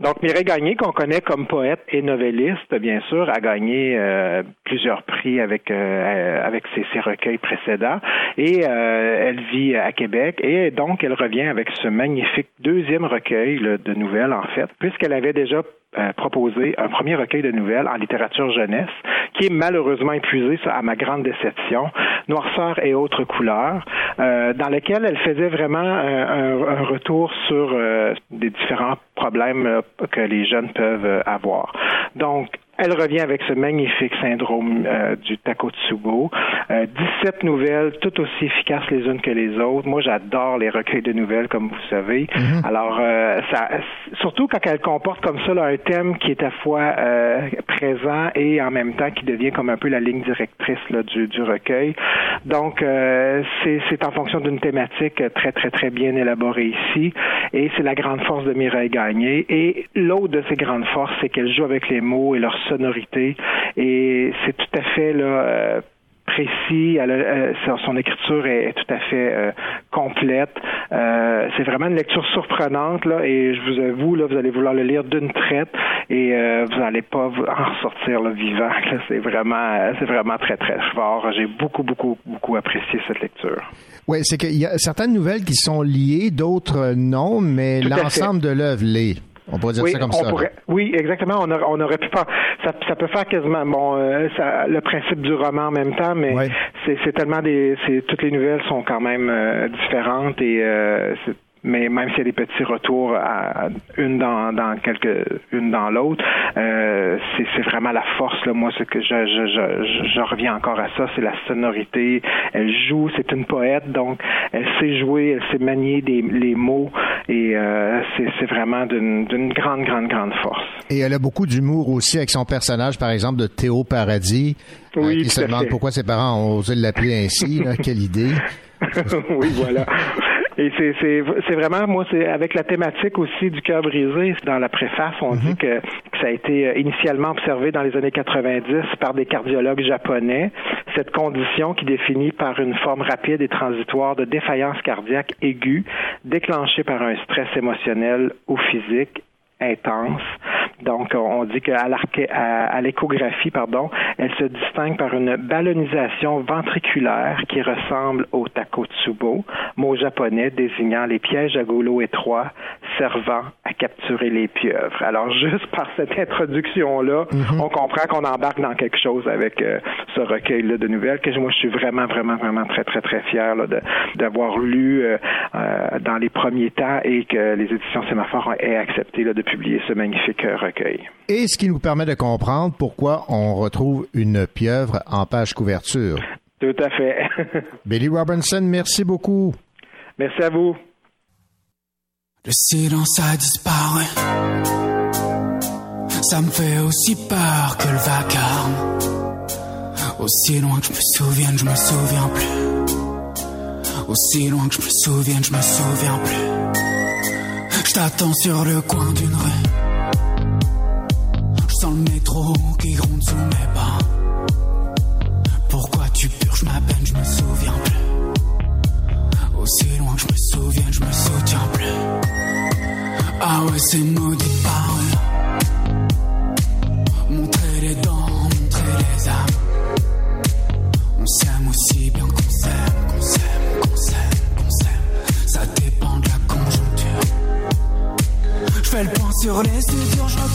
Donc Mireille Gagné, qu'on connaît comme poète et novelliste, bien sûr, a gagné euh, plusieurs prix avec euh, avec ses, ses recueils précédents et euh, elle vit à Québec et donc elle revient avec ce magnifique deuxième recueil là, de nouvelles en fait, puisqu'elle avait déjà euh, proposé un premier recueil de nouvelles en littérature jeunesse, qui est malheureusement épuisé, ça, à ma grande déception, Noirceur et autres couleurs, euh, dans lequel elle faisait vraiment un, un- un retour sur euh, des différents problèmes euh, que les jeunes peuvent euh, avoir. Donc, elle revient avec ce magnifique syndrome euh, du Takotsubo. Euh, 17 nouvelles, toutes aussi efficaces les unes que les autres. Moi, j'adore les recueils de nouvelles, comme vous savez. Mhm. Alors, euh, ça, surtout quand elle comporte comme ça là, un thème qui est à la fois euh, présent et en même temps qui devient comme un peu la ligne directrice là, du, du recueil. Donc, euh, c'est c'est en fonction d'une thématique très, très, très bien élaborée ici. Et c'est la grande force de Mireille Gagné. Et l'autre de ses grandes forces, c'est qu'elle joue avec les mots et leur sonorité. Et c'est tout à fait là, euh, précis, elle euh, son- écriture est, est tout à fait euh, complète. Euh, c'est vraiment une lecture surprenante là, et je vous avoue là, vous allez vouloir le lire d'une traite et vous n'allez pas en ressortir vivant. C'est vraiment, c'est vraiment très très fort. J'ai beaucoup beaucoup beaucoup apprécié cette lecture. Oui, c'est qu'il y a certaines nouvelles qui sont liées, d'autres non, mais l'ensemble de l'œuvre l'est. On pourrait dire oui, ça comme ça. pourrait- oui, exactement. On, aurait- on aurait pu faire. Ça, ça peut faire quasiment bon euh, ça- le principe du roman en même temps, mais c'est c'est tellement des. c'est- Toutes les nouvelles sont quand même euh, différentes et euh, c'est- mais même s'il y a des petits retours à, à une dans, dans quelques une dans l'autre, euh, c'est vraiment la force là. Moi, ce que je je, je, je, je reviens encore à ça, c'est la sonorité. Elle joue, c'est une poète, donc elle sait jouer, elle sait manier des, les mots et euh, c'est vraiment d'une grande grande grande force. Et elle a beaucoup d'humour aussi avec son personnage, par exemple, de Théo Paradis, euh, Oui, qui se demande pourquoi ses parents ont osé l'appeler ainsi. là. Quelle idée. oui, voilà. Et c'est vraiment moi c'est avec la thématique aussi du cœur brisé dans la préface on dit que, que ça a été euh, initialement observé dans les années 90 par des cardiologues japonais. Cette condition qui définit par une forme rapide et transitoire de défaillance cardiaque aiguë déclenchée par un stress émotionnel ou physique intense. Donc, on dit qu'à l'arché- à, à l'échographie, pardon, elle se distingue par une ballonisation ventriculaire qui ressemble au takotsubo, mot japonais désignant les pièges à goulot étroits servant à capturer les pieuvres. Alors, juste par cette introduction-là, on comprend qu'on embarque dans quelque chose avec euh, ce recueil-là de nouvelles que moi, je suis vraiment, vraiment, vraiment très, très, très fier d'avoir lu euh, euh, dans les premiers temps et que les éditions Sémaphore aient accepté là, de publier ce magnifique euh, recueil. Et ce qui nous permet de comprendre pourquoi on retrouve une pieuvre en page couverture. Tout à fait. Billy Robinson, merci beaucoup. Merci à vous. Le silence a disparu. Ça me fait aussi peur que le vacarme. Aussi loin que je me souvienne, je me souviens plus. Aussi loin que je me souvienne, je me souviens plus. Je t'attends sur le coin d'une rue. Je sens le métro qui gronde sous mes pas. Pourquoi tu purges ma peine, je me souviens plus. Aussi loin que je me souvienne, je me souviens plus. Ah ouais, c'est maudit sur les usures, je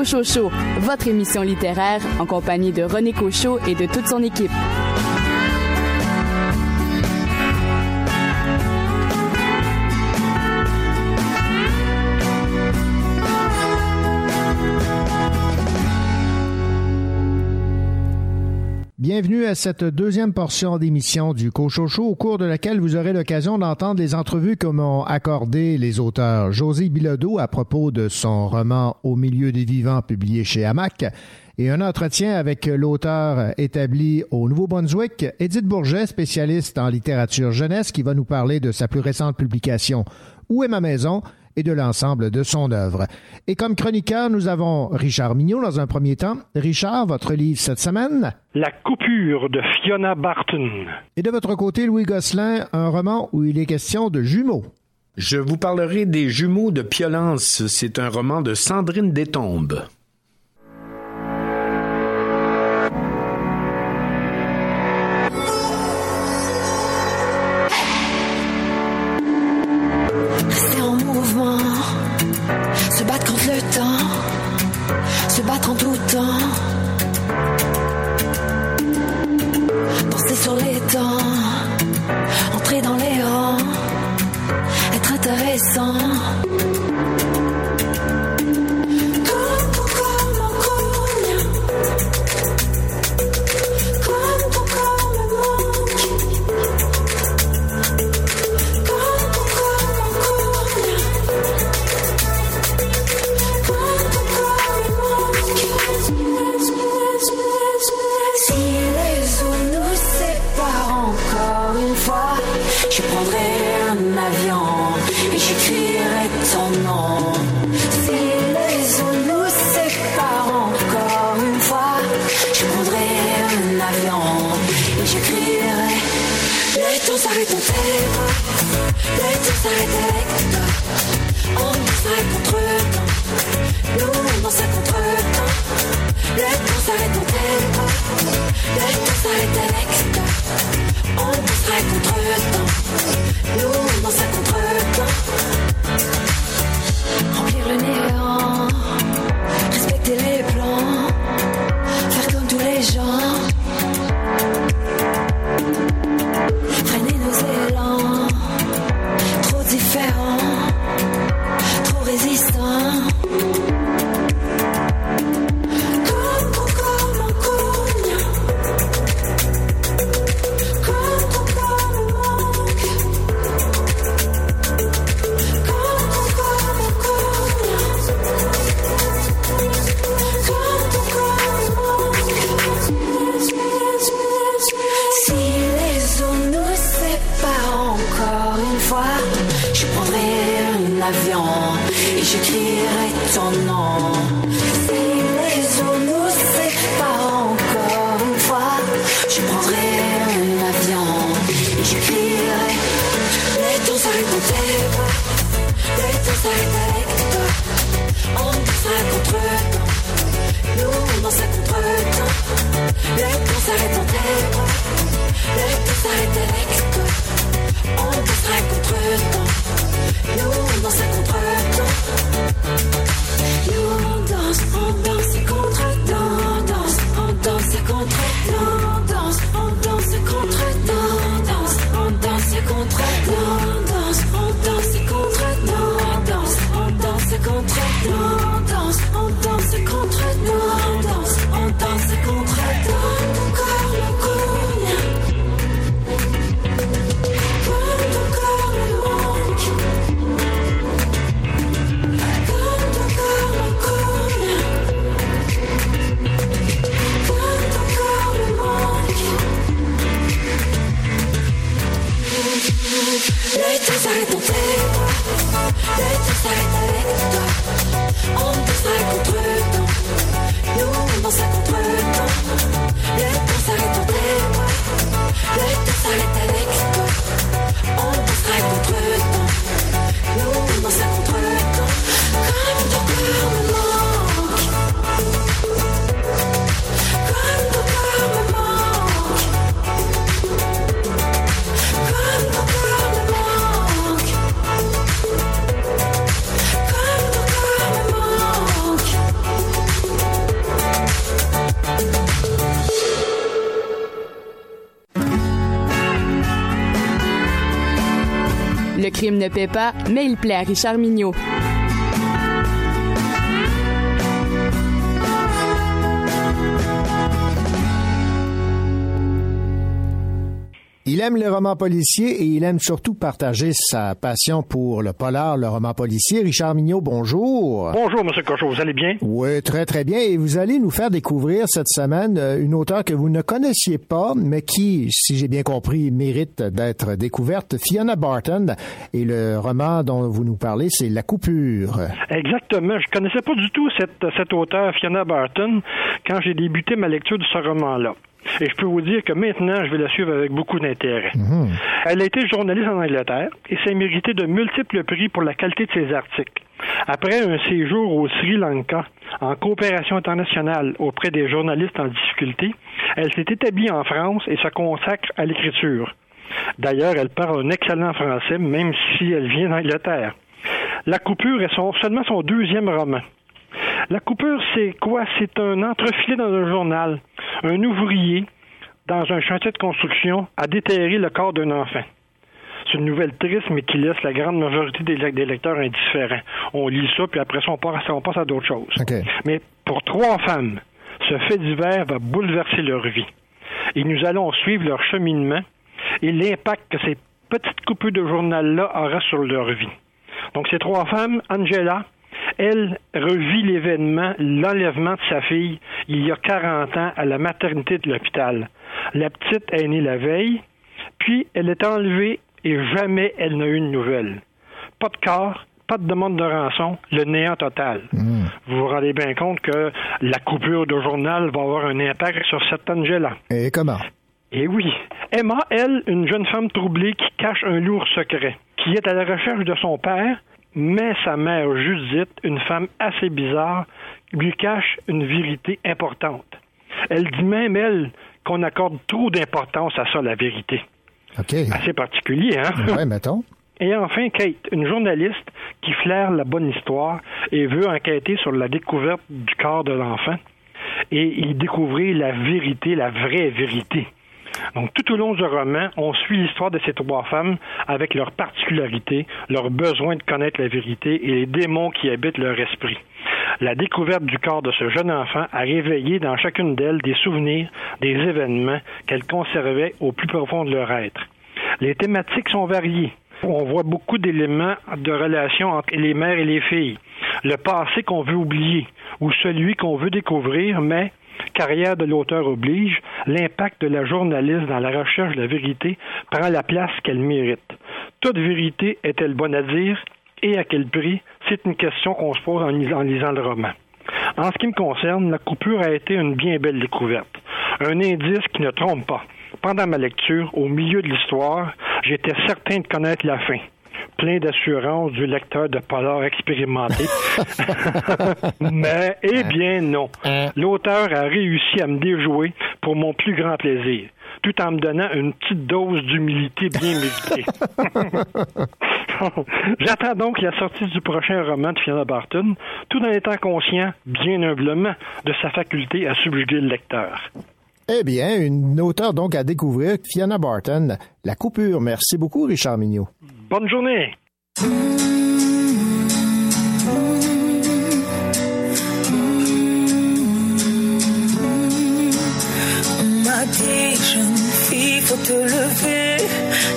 Cochocho, votre émission littéraire en compagnie de René Cochot et de toute son équipe. À cette deuxième portion d'émission du Cochocho, au cours de laquelle vous aurez l'occasion d'entendre les entrevues que m'ont accordé les auteurs José Bilodeau à propos de son roman Au milieu des vivants publié chez Hamac et un entretien avec l'auteur établi au Nouveau-Brunswick, Edith Bourget, spécialiste en littérature jeunesse, qui va nous parler de sa plus récente publication Où est ma maison? Et de l'ensemble de son œuvre. Et comme chroniqueur, nous avons Richard Mignot dans un premier temps. Richard, votre livre cette semaine? La coupure de Fiona Barton. Et de votre côté, Louis Gosselin, un roman où il est question de jumeaux. Je vous parlerai des jumeaux de Piolence. C'est un roman de Sandrine Détombe. Mais il plaît à Richard Mignot. Il aime les romans policiers et il aime surtout partager sa passion pour le polar, le roman policier. Richard Mignot, bonjour. Bonjour, Monsieur Cochon, vous allez bien? Oui, très très bien. Et vous allez nous faire découvrir cette semaine euh, une auteure que vous ne connaissiez pas, mais qui, si j'ai bien compris, mérite d'être découverte, Fiona Barton. Et le roman dont vous nous parlez, c'est La coupure. Exactement. Je connaissais pas du tout cette, cette auteure, Fiona Barton, quand j'ai débuté ma lecture de ce roman-là. Et je peux vous dire que maintenant, je vais la suivre avec beaucoup d'intérêt. Elle a été journaliste en Angleterre et s'est méritée de multiples prix pour la qualité de ses articles. Après un séjour au Sri Lanka en coopération internationale auprès des journalistes en difficulté, elle s'est établie en France et se consacre à l'écriture. D'ailleurs, elle parle un excellent français, même si elle vient d'Angleterre. La coupure est son- seulement son deuxième roman. La coupure, c'est quoi? C'est un entrefilet dans un journal. Un ouvrier, dans un chantier de construction, a déterré le corps d'un enfant. C'est une nouvelle triste, mais qui laisse la grande majorité des, le- des lecteurs indifférents. On lit ça, puis après ça, on passe, on passe à d'autres choses. Mais pour trois femmes, ce fait divers va bouleverser leur vie. Et nous allons suivre leur cheminement et l'impact que ces petites coupures de journal-là aura sur leur vie. Donc, ces trois femmes, Angela, elle revit l'événement, l'enlèvement de sa fille, il y a 40 ans, à la maternité de l'hôpital. La petite est née la veille, puis elle est enlevée et jamais elle n'a eu de nouvelles. Pas de corps, pas de demande de rançon, le néant total. Vous vous rendez bien compte que la coupure de journal va avoir un impact sur cette Angela. Et comment? Eh oui. Emma, elle, une jeune femme troublée qui cache un lourd secret, qui est à la recherche de son père, mais sa mère Judith, une femme assez bizarre, lui cache une vérité importante. Elle dit même, elle, qu'on accorde trop d'importance à ça, la vérité. OK. Assez particulier, hein? Ouais, mettons. Et enfin, Kate, une journaliste qui flaire la bonne histoire et veut enquêter sur la découverte du corps de l'enfant et y découvrir la vérité, la vraie vérité. Donc, tout au long du roman, on suit l'histoire de ces trois femmes avec leurs particularités, leur besoin de connaître la vérité et les démons qui habitent leur esprit. La découverte du corps de ce jeune enfant a réveillé dans chacune d'elles des souvenirs, des événements qu'elles conservaient au plus profond de leur être. Les thématiques sont variées. On voit beaucoup d'éléments de relations entre les mères et les filles. Le passé qu'on veut oublier ou celui qu'on veut découvrir, mais carrière de l'auteur oblige, l'impact de la journaliste dans la recherche de la vérité prend la place qu'elle mérite. Toute vérité est-elle bonne à dire et à quel prix? C'est une question qu'on se pose en lis- en lisant le roman. En ce qui me concerne, la coupure a été une bien belle découverte. Un indice qui ne trompe pas. Pendant ma lecture, au milieu de l'histoire, j'étais certain de connaître la fin. Plein d'assurance du lecteur de polar expérimenté. Mais, eh bien, non. L'auteur a réussi à me déjouer pour mon plus grand plaisir, tout en me donnant une petite dose d'humilité bien méritée. J'attends donc la sortie du prochain roman de Fiona Barton, tout en étant conscient, bien humblement, de sa faculté à subjuguer le lecteur. Eh bien, une auteure donc à découvrir, Fiona Barton. La coupure. Merci beaucoup, Richard Mignot. Bonne journée! On m'a dit, jeune fille, faut te lever.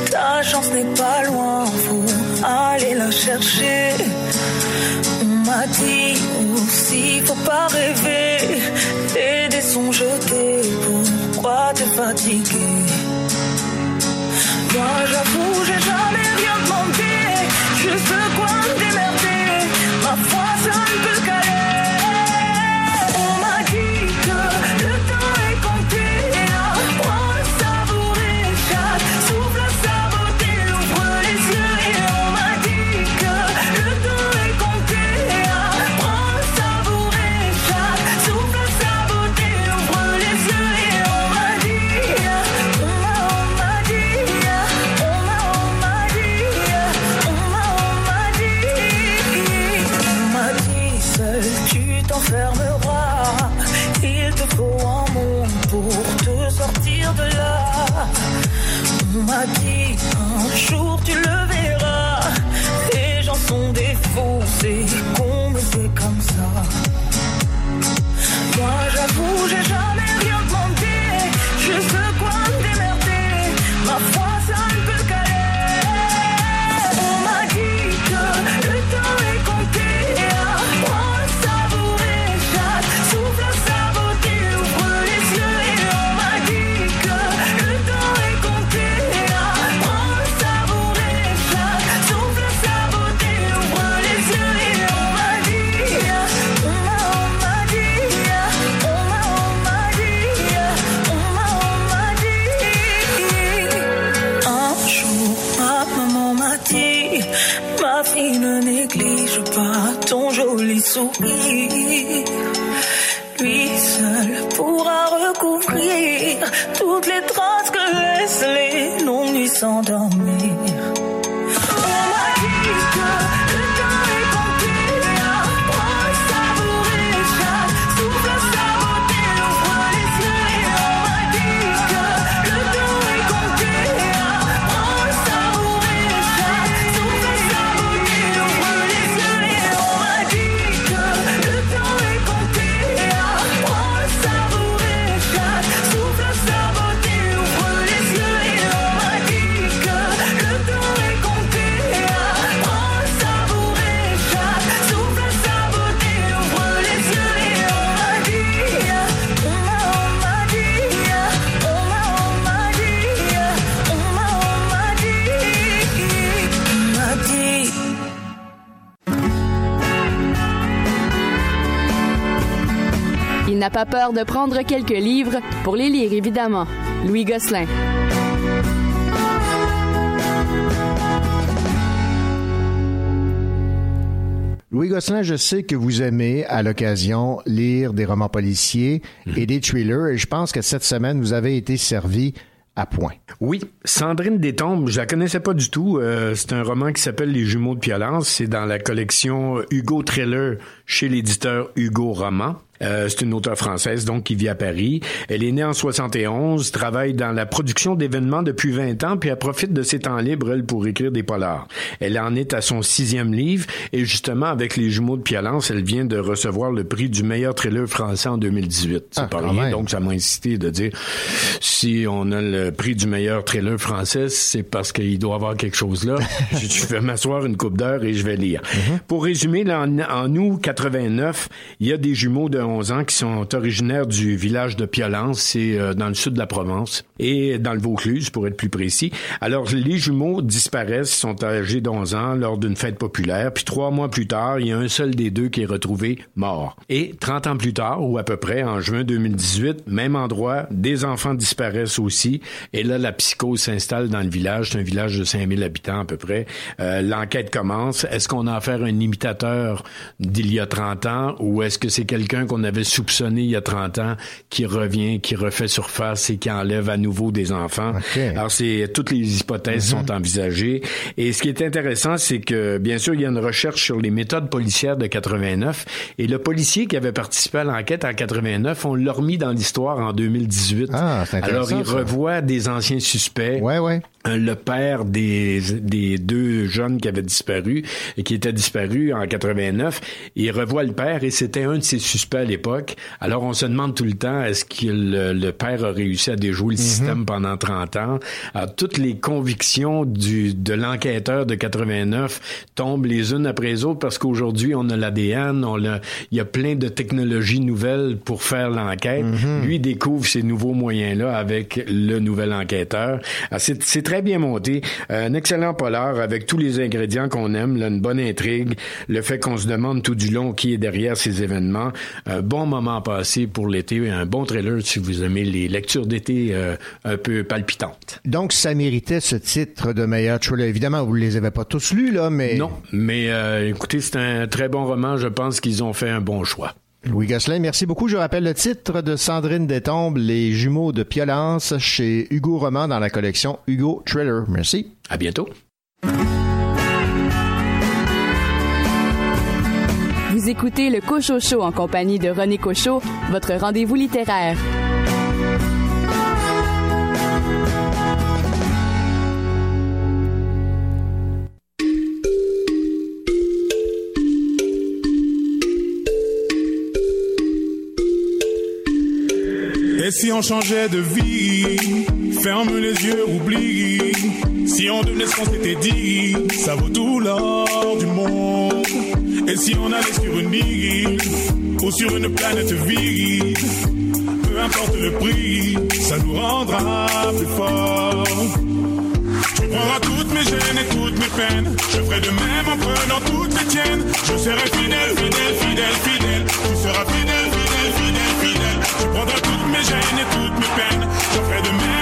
Ta chance n'est pas loin, faut aller la chercher. On m'a dit aussi, faut pas rêver. Et des sons jetés, pourquoi te fatiguer? Moi, j'avoue, j'ai jamais rien demandé. Juste jour tu le Lui seul pourra recouvrir toutes les traces que laissent les longues nuits s'endormir. Pas peur de prendre quelques livres pour les lire, évidemment. Louis Gosselin. Louis Gosselin, je sais que vous aimez, à l'occasion, lire des romans policiers et des thrillers, et je pense que cette semaine, vous avez été servi à point. Oui, Sandrine Détombe, je la connaissais pas du tout. Euh, c'est un roman qui s'appelle Les Jumeaux de Piolance. C'est dans la collection Hugo Trailer chez l'éditeur Hugo Roman. Euh, c'est une auteure française, donc, qui vit à Paris. Elle est née en 71, travaille dans la production d'événements depuis 20 ans, puis elle profite de ses temps libres, elle, pour écrire des polars. Elle en est à son sixième livre, et justement, avec Les Jumeaux de Piolance, elle vient de recevoir le prix du meilleur thriller français en 2018. C'est Ah, pas rien, donc ça m'a incité de dire, si on a le prix du meilleur thriller français, c'est parce qu'il doit y avoir quelque chose là. je, je vais m'asseoir une coupe d'heure et je vais lire. Pour résumer, là, en, en août 89, il y a des jumeaux de 11 ans qui sont originaires du village de Piolance, c'est euh, dans le sud de la Provence, et dans le Vaucluse, pour être plus précis. Alors, les jumeaux disparaissent, sont âgés d'11 ans lors d'une fête populaire, puis trois mois plus tard, il y a un seul des deux qui est retrouvé mort. Et 30 ans plus tard, ou à peu près, en juin 2018, même endroit, des enfants disparaissent aussi, et là, la psychose s'installe dans le village, c'est un village de 5000 habitants à peu près. Euh, L'enquête commence. Est-ce qu'on a affaire à un imitateur d'il y a 30 ans, ou est-ce que c'est quelqu'un qu'on avait soupçonné il y a 30 ans qui revient, qui refait surface et qui enlève à nouveau des enfants? Alors, c'est toutes les hypothèses sont envisagées. Et ce qui est intéressant, c'est que, bien sûr, il y a une recherche sur les méthodes policières de 89, et le policier qui avait participé à l'enquête en 89, on l'a remis dans l'histoire en 2018. Ah, Alors, il ça. revoit des anciens suspects. Ouais, ouais. Euh, Le père des, des deux jeunes qui avaient disparu et qui étaient disparus en 89, il revoit le père et c'était un de ses suspects à l'époque. Alors on se demande tout le temps est-ce que le, le père a réussi à déjouer le système pendant 30 ans? Alors, toutes les convictions du, de l'enquêteur de 89 tombent les unes après les autres parce qu'aujourd'hui on a l'ADN, on a, il y a plein de technologies nouvelles pour faire l'enquête. Lui découvre ces nouveaux moyens-là avec le nouvel enquêteur. Alors, C'est très bien monté. Euh, Un excellent polar avec tous les ingrédients qu'on aime, là, une bonne intrigue, le fait qu'on se demande tout du long qui est derrière ces événements. Un bon moment passé pour l'été, un bon trailer si vous aimez les lectures d'été euh, un peu palpitantes. Donc, ça méritait ce titre de meilleur thriller. Évidemment, vous ne les avez pas tous lus, là, mais... Non, mais euh, écoutez, c'est un très bon roman. Je pense qu'ils ont fait un bon choix. Louis Gosselin, merci beaucoup. Je rappelle le titre de Sandrine Détombe, Les jumeaux de Piolance, chez Hugo Roman dans la collection Hugo Thriller. Merci. À bientôt. Écoutez le Cocho Show en compagnie de René Cocho, votre rendez-vous littéraire. Et si on changeait de vie, ferme les yeux, oublie. Si on devenait ce qu'on s'était dit, ça vaut tout l'or du monde. Et si on allait sur une île ou sur une planète vide, peu importe le prix, ça nous rendra plus forts. Tu prendras toutes mes gênes et toutes mes peines. Je ferai de même en prenant toutes les tiennes. Je serai fidèle, fidèle, fidèle, fidèle. Tu seras fidèle, fidèle, fidèle, fidèle. Tu prendras toutes mes gênes et toutes mes peines. Je ferai de même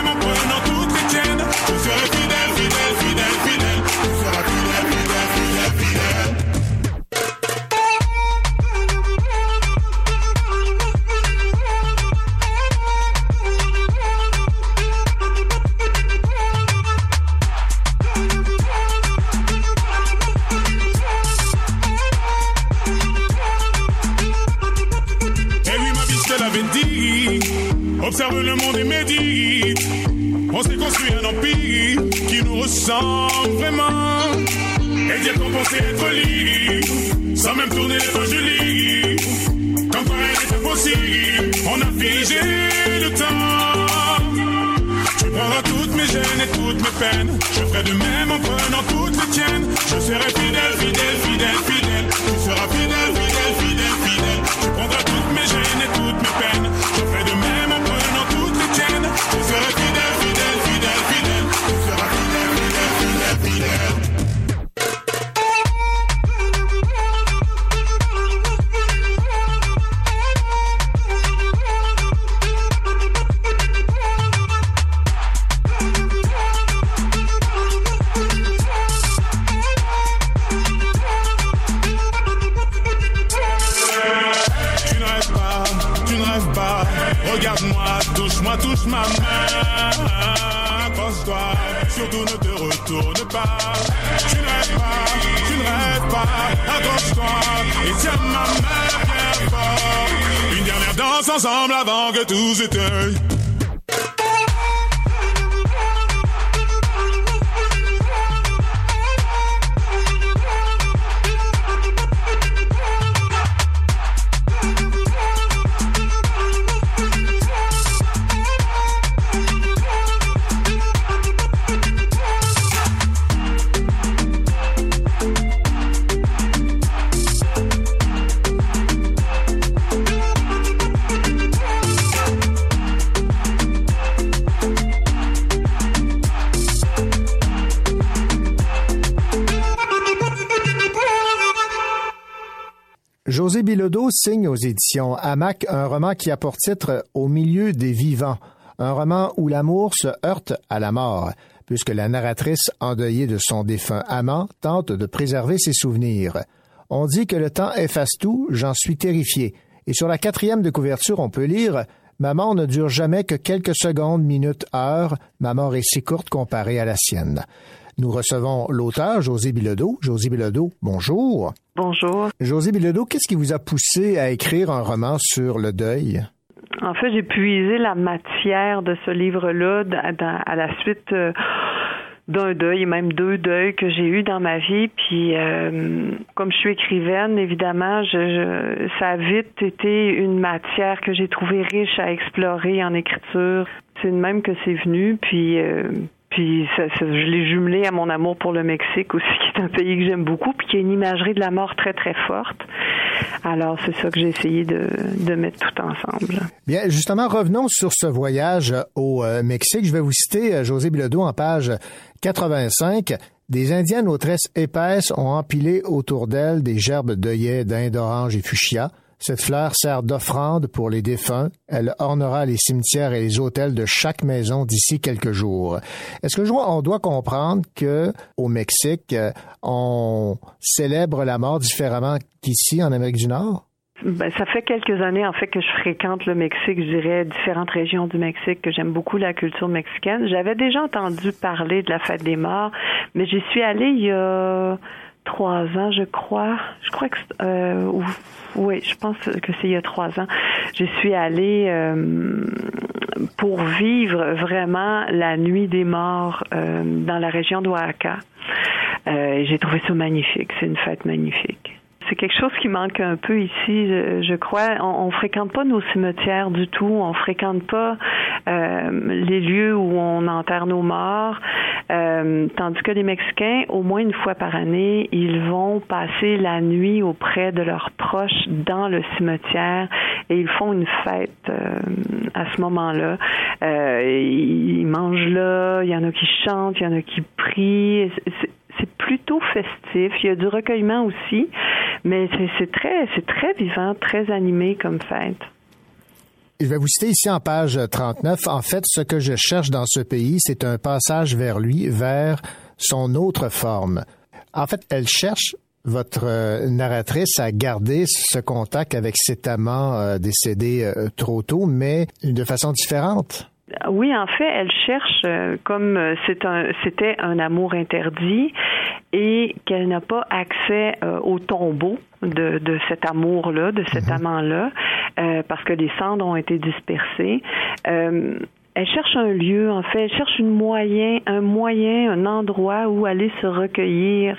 Signe aux éditions Hamac un roman qui a pour titre Au milieu des vivants, un roman où l'amour se heurte à la mort, puisque la narratrice endeuillée de son défunt amant tente de préserver ses souvenirs. On dit que le temps efface tout, j'en suis terrifié. Et sur la quatrième de couverture, on peut lire Ma mort ne dure jamais que quelques secondes, minutes, heures. Ma mort est si courte comparée à la sienne. Nous recevons l'auteur, José Bilodeau. José Bilodeau, bonjour. Bonjour. José Bilodeau, qu'est-ce qui vous a poussé à écrire un roman sur le deuil? En fait, j'ai puisé la matière de ce livre-là à la suite euh, d'un deuil, et même deux deuils que j'ai eu dans ma vie. Puis, euh, comme je suis écrivaine, évidemment, je, je- ça a vite été une matière que j'ai trouvée riche à explorer en écriture. C'est de même que c'est venu. Puis, euh, puis ça, ça- je l'ai jumelé à mon amour pour le Mexique aussi, qui est un pays que j'aime beaucoup, puis qui a une imagerie de la mort très, très forte. Alors, c'est ça que j'ai essayé de, de mettre tout ensemble. Bien, justement, revenons sur ce voyage au euh, Mexique. Je vais vous citer euh, José Bilodeau en page 85. Des indiennes aux tresses épaisses ont empilé autour d'elles des gerbes d'œillets, d'Inde orange et fuchsia. Cette fleur sert d'offrande pour les défunts. Elle ornera les cimetières et les hôtels de chaque maison d'ici quelques jours. Est-ce que on doit comprendre que au Mexique, euh, on célèbre la mort différemment qu'ici en Amérique du Nord? Ben, ça fait quelques années, en fait, que je fréquente le Mexique, je dirais, différentes régions du Mexique, que j'aime beaucoup la culture mexicaine. J'avais déjà entendu parler de la fête des morts, mais j'y suis allée il y a trois ans, je crois. Je crois que, euh, ou- oui, je pense que c'est il y a trois ans. Je suis allée euh, pour vivre vraiment la nuit des morts euh, dans la région d'Oaxaca. Euh, J'ai trouvé ça magnifique. C'est une fête magnifique. C'est quelque chose qui manque un peu ici, je, crois. On, on fréquente pas nos cimetières du tout. On fréquente pas euh, les lieux où on enterre nos morts. Euh, tandis que les Mexicains, au moins une fois par année, ils vont passer la nuit auprès de leurs proches dans le cimetière et ils font une fête euh, à ce moment-là. Ils mangent là, il y en a qui chantent, il y en a qui prient. C'est plutôt festif. Il y a du recueillement aussi, mais c'est- très, très vivant, très animé comme fête. Je vais vous citer ici en page 39. En fait, ce que je cherche dans ce pays, c'est un passage vers lui, vers son autre forme. En fait, elle cherche votre euh, narratrice à garder ce contact avec cet amant euh, décédé euh, trop tôt, mais de façon différente. Oui, en fait, elle cherche euh, comme euh, c'est un c'était un amour interdit et qu'elle n'a pas accès euh, au tombeau de, de cet amour-là, de cet amant-là, euh, parce que les cendres ont été dispersées. Euh, elle cherche un lieu, en fait, elle cherche une moyen, un moyen, un endroit où aller se recueillir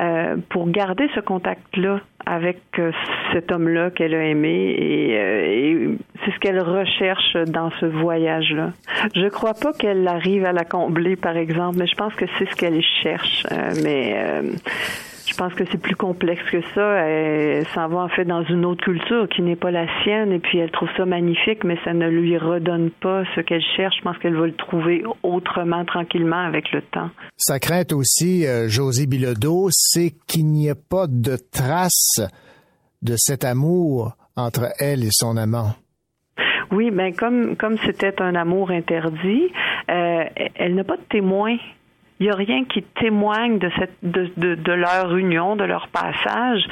euh, pour garder ce contact-là avec euh, cet homme-là qu'elle a aimé et, euh, et c'est ce qu'elle recherche dans ce voyage-là. Je crois pas qu'elle arrive à la combler, par exemple, mais je pense que c'est ce qu'elle cherche. Euh, mais euh, je pense que c'est plus complexe que ça. Elle s'en va en fait dans une autre culture qui n'est pas la sienne et puis elle trouve ça magnifique, mais ça ne lui redonne pas ce qu'elle cherche. Je pense qu'elle va le trouver autrement, tranquillement, avec le temps. Sa crainte aussi, euh, José Bilodeau, c'est qu'il n'y ait pas de trace de cet amour entre elle et son amant. Oui, ben comme comme c'était un amour interdit, euh, elle n'a pas de témoin. Il n'y a rien qui témoigne de cette de, de, leur union, de leur passage,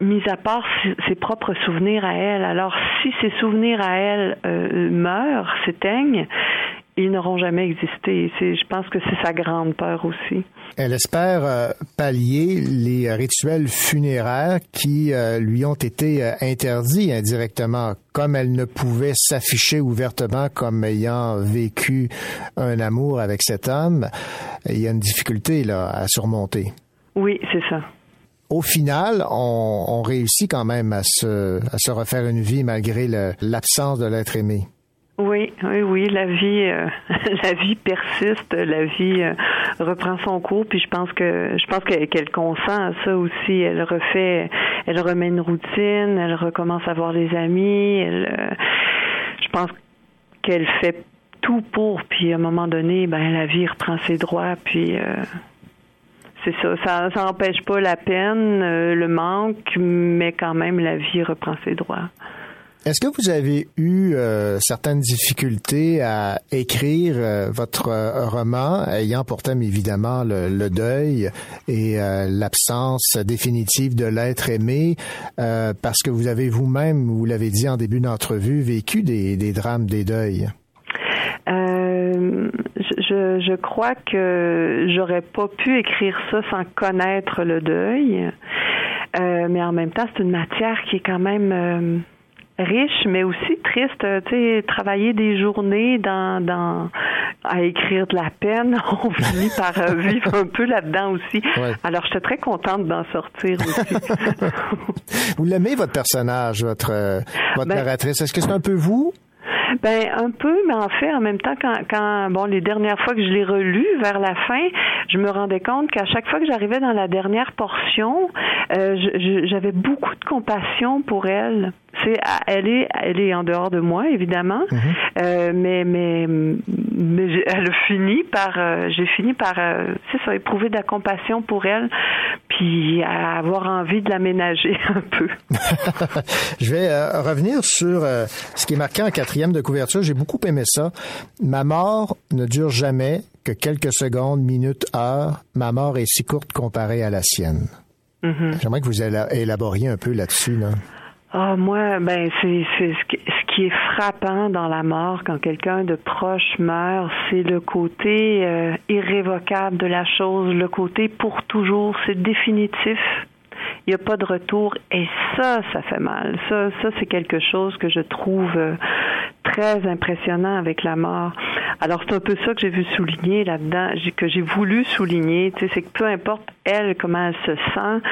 mis à part ses, ses propres souvenirs à elle. Alors, si ces souvenirs à elle euh, meurent, s'éteignent, ils n'auront jamais existé. Je pense que c'est sa grande peur aussi. Elle espère euh, pallier les rituels funéraires qui euh, lui ont été euh, interdits indirectement, comme elle ne pouvait s'afficher ouvertement comme ayant vécu un amour avec cet homme. Il y a une difficulté là à surmonter. Oui, c'est ça. Au final, on, on réussit quand même à se, à se refaire une vie malgré l'absence de l'être aimé. Oui, oui, oui, la vie, euh, la vie persiste, la vie euh, reprend son cours, puis je pense que je pense que- qu'elle consent à ça aussi. Elle refait, elle remet une routine, elle recommence à voir les amis. Elle, euh, je pense qu'elle fait tout pour, puis à un moment donné, ben la vie reprend ses droits, puis c'est ça. Ça, ça n'empêche pas la peine, le manque, mais quand même la vie reprend ses droits. Est-ce que vous avez eu euh, certaines difficultés à écrire euh, votre euh, roman, ayant pour thème évidemment le, deuil et l'absence définitive de l'être aimé, parce que vous avez vous-même, vous l'avez dit en début d'entrevue, vécu des, drames, des deuils? Je, je- crois que j'aurais pas pu écrire ça sans connaître le deuil. Mais en même temps, c'est une matière qui est quand même riche, mais aussi triste. Euh, Tu sais, travailler des journées dans, dans à écrire de la peine, on finit par euh, vivre un peu là-dedans aussi. Ouais. Alors, j'étais très contente d'en sortir aussi. Vous l'aimez, votre personnage, votre, euh, votre Ben- narratrice? Est-ce que c'est un peu vous? Ben un peu, mais en fait, en même temps, quand, quand bon, les dernières fois que je l'ai relu vers la fin, je me rendais compte qu'à chaque fois que j'arrivais dans la dernière portion, euh, j'avais beaucoup de compassion pour elle. C'est, elle est, elle est en dehors de moi évidemment, euh, mais mais mais elle a fini par, euh, j'ai fini par, euh, c'est ça, éprouver de la compassion pour elle, puis avoir envie de l'aménager un peu. Je vais revenir sur ce qui est marqué en quatrième de couverture. J'ai beaucoup aimé ça. Ma mort ne dure jamais que quelques secondes, minutes, heures. Ma mort est si courte comparée à la sienne. Mhm. J'aimerais que vous éla- élaboriez un peu là-dessus. Là. Ah, moi, ben, c'est, c'est ce, qui, est frappant dans la mort quand quelqu'un de proche meurt, c'est le côté euh, irrévocable de la chose, le côté pour toujours, c'est définitif. Il n'y a pas de retour et ça, ça fait mal. Ça, ça c'est quelque chose que je trouve euh, très impressionnant avec la mort. Alors c'est un peu ça que j'ai vu souligner là-dedans, que j'ai voulu souligner. Tu sais, c'est que peu importe elle comment elle se sent,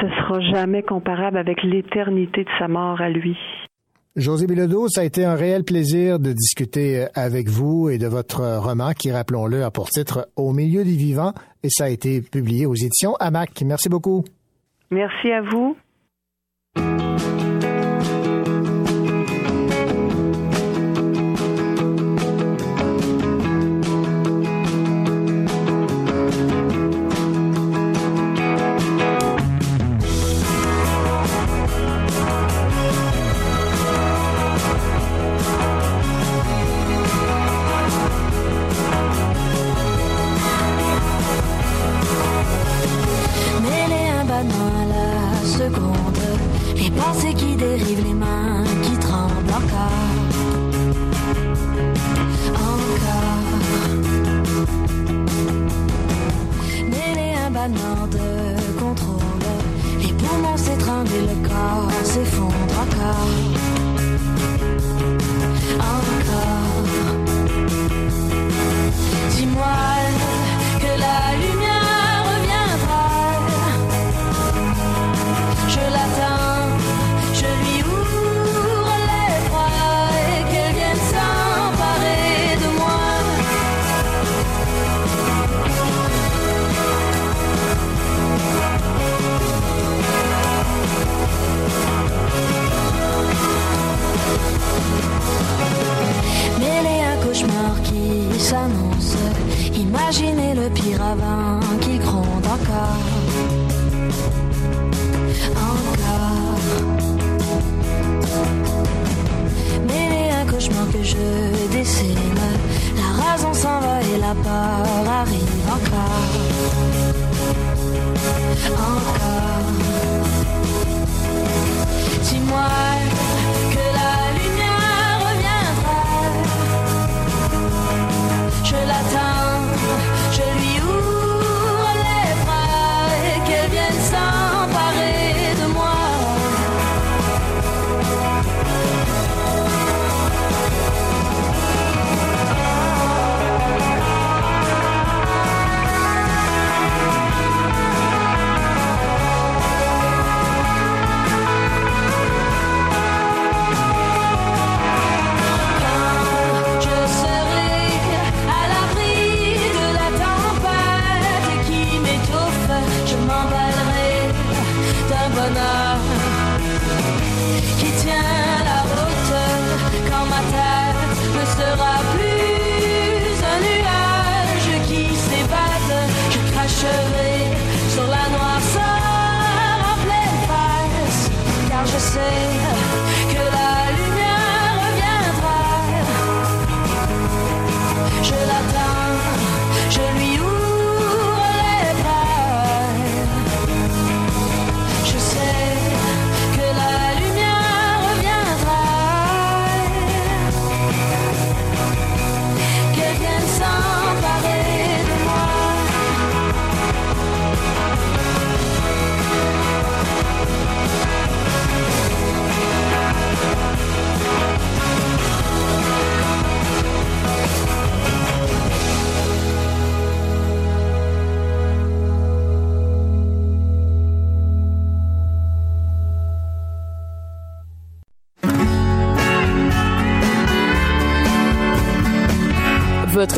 ce sera jamais comparable avec l'éternité de sa mort à lui. José Bilodeau, ça a été un réel plaisir de discuter euh, avec vous et de votre roman qui, rappelons-le, a pour titre Au milieu des vivants et ça a été publié aux éditions AMAC. Merci beaucoup. Merci à vous. Dérivent, les mains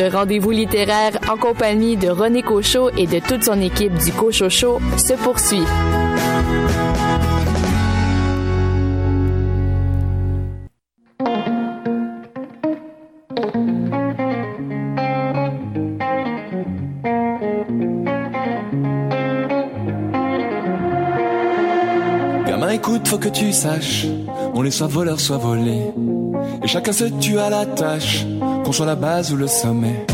Votre rendez-vous littéraire en compagnie de René Cochot et de toute son équipe du Cochot Show se poursuit. Gamin, écoute, faut que tu saches, on est soit voleur, soit volé. Et chacun se tue à la tâche, qu'on soit la base ou le sommet.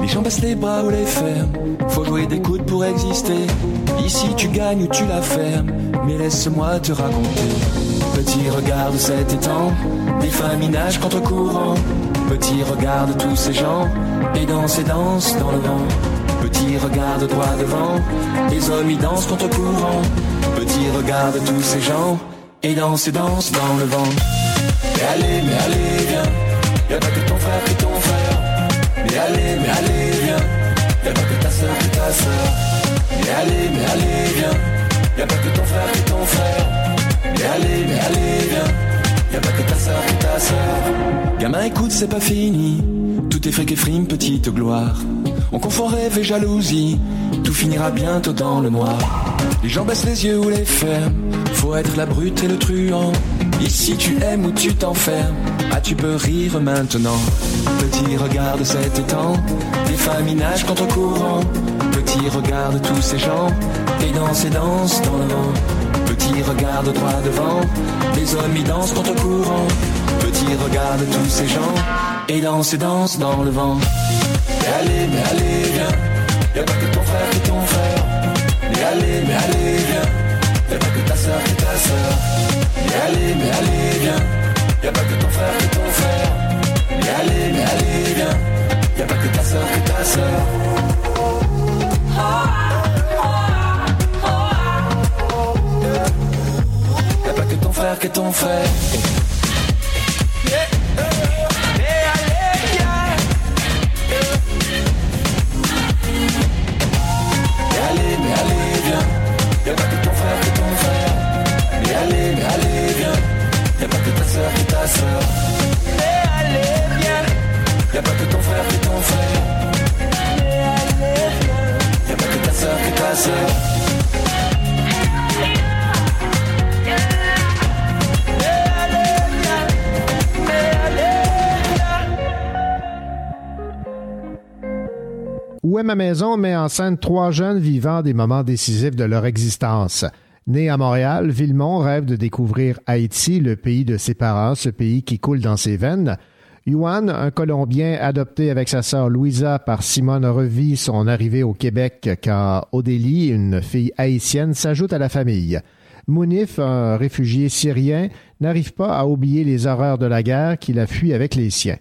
Les gens baissent les bras ou les ferment, faut jouer des coudes pour exister. Ici tu gagnes ou tu la fermes, mais laisse-moi te raconter. Petit regarde cet étang, des femmes nagent contre courant. Petit regarde tous ces gens, et dansent et dansent dans le vent. Petit regarde droit devant, les hommes y dansent contre courant. Petit regarde tous ces gens, et dansent et dansent dans le vent. Mais allez, mais allez, allez, mais allez, viens, y'a pas que ta soeur et ta soeur. Mais allez, mais allez, viens, y a pas que ton frère qui est ton frère. Mais allez, mais allez, viens, y a pas que ta sœur qui est ta sœur. Gamin, écoute, c'est pas fini. Tout est fric et frime, petite gloire. On confond rêve et jalousie. Tout finira bientôt dans le noir. Les gens baissent les yeux ou les ferment. Faut être la brute et le truand. Ici tu aimes ou tu t'enfermes. Ah, tu peux rire maintenant. Petit, regarde cet étang. Des familles nagent contre courant. Petit, regarde tous ces gens. Et dansent et dansent dans le vent. Petit, regarde droit devant. Les hommes y dansent contre courant. Petit, regarde tous ces gens. Et dansent et dansent dans le vent. Mais allez, mais allez, viens. Y'a pas que ton frère est ton frère. Mais allez, mais allez, viens. Y'a pas que ta qui est sœur. Mais allez, mais allez, viens. Y'a pas que ton frère est ton frère. Mais allez, mais allez, viens. Y'a pas que ta sœur est ta sœur. Y'a pas que ton frère qui est ton frère. Où est ma maison? Met en scène trois jeunes vivant des moments décisifs de leur existence. Né à Montréal, Villemont rêve de découvrir Haïti, le pays de ses parents, ce pays qui coule dans ses veines. Yuan, un Colombien adopté avec sa sœur Louisa par Simone, revit son arrivée au Québec quand Odélie, une fille haïtienne, s'ajoute à la famille. Mounif, un réfugié syrien, n'arrive pas à oublier les horreurs de la guerre qu'il a fui avec les siens.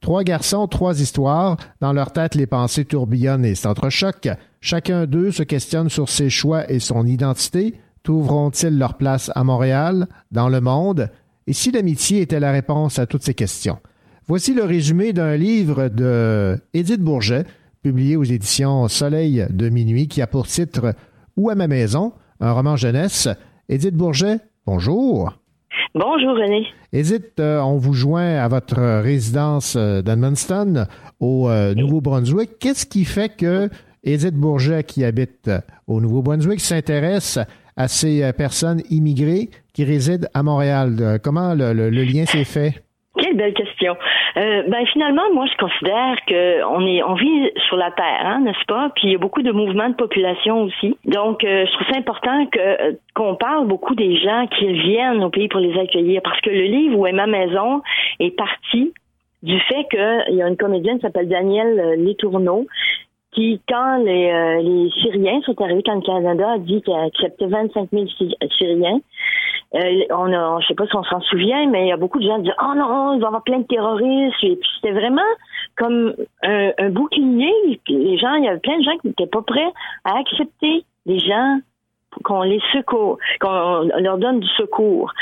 Trois garçons, trois histoires. Dans leur tête, les pensées tourbillonnent et s'entrechoquent. Chacun d'eux se questionne sur ses choix et son identité. Trouveront-ils leur place à Montréal, dans le monde? Et si l'amitié était la réponse à toutes ces questions? Voici le résumé d'un livre de Édith Bourget, publié aux éditions Soleil de minuit, qui a pour titre Où est ma maison? Un roman jeunesse. Édith Bourget, bonjour. Bonjour René. Edith, euh, on vous joint à votre résidence euh, d'Edmundston au euh, Nouveau-Brunswick. Qu'est-ce qui fait que Edith Bourget, qui habite euh, au Nouveau-Brunswick, s'intéresse à ces euh, personnes immigrées qui résident à Montréal? Comment le, le- le lien s'est fait? Quelle belle question. Euh, ben finalement, moi, je considère que on est, on vit sur la terre, hein, n'est-ce pas? Puis il y a beaucoup de mouvements de population aussi. Donc, euh, je trouve ça important que euh, qu'on parle beaucoup des gens qui viennent au pays pour les accueillir, parce que le livre Où est ma maison est parti du fait qu'il y a une comédienne qui s'appelle Danielle euh, Letourneau qui, quand les, euh, les Syriens sont arrivés, quand le Canada a dit qu'il acceptait 25 000 Sy- Syriens, euh, on a, je sais pas si on s'en souvient, mais il y a beaucoup de gens qui disent Oh non, il va y avoir plein de terroristes. Et puis c'était vraiment comme un, un bouclier. Les gens, il y avait plein de gens qui n'étaient pas prêts à accepter les gens qu'on les secours, qu'on leur donne du secours.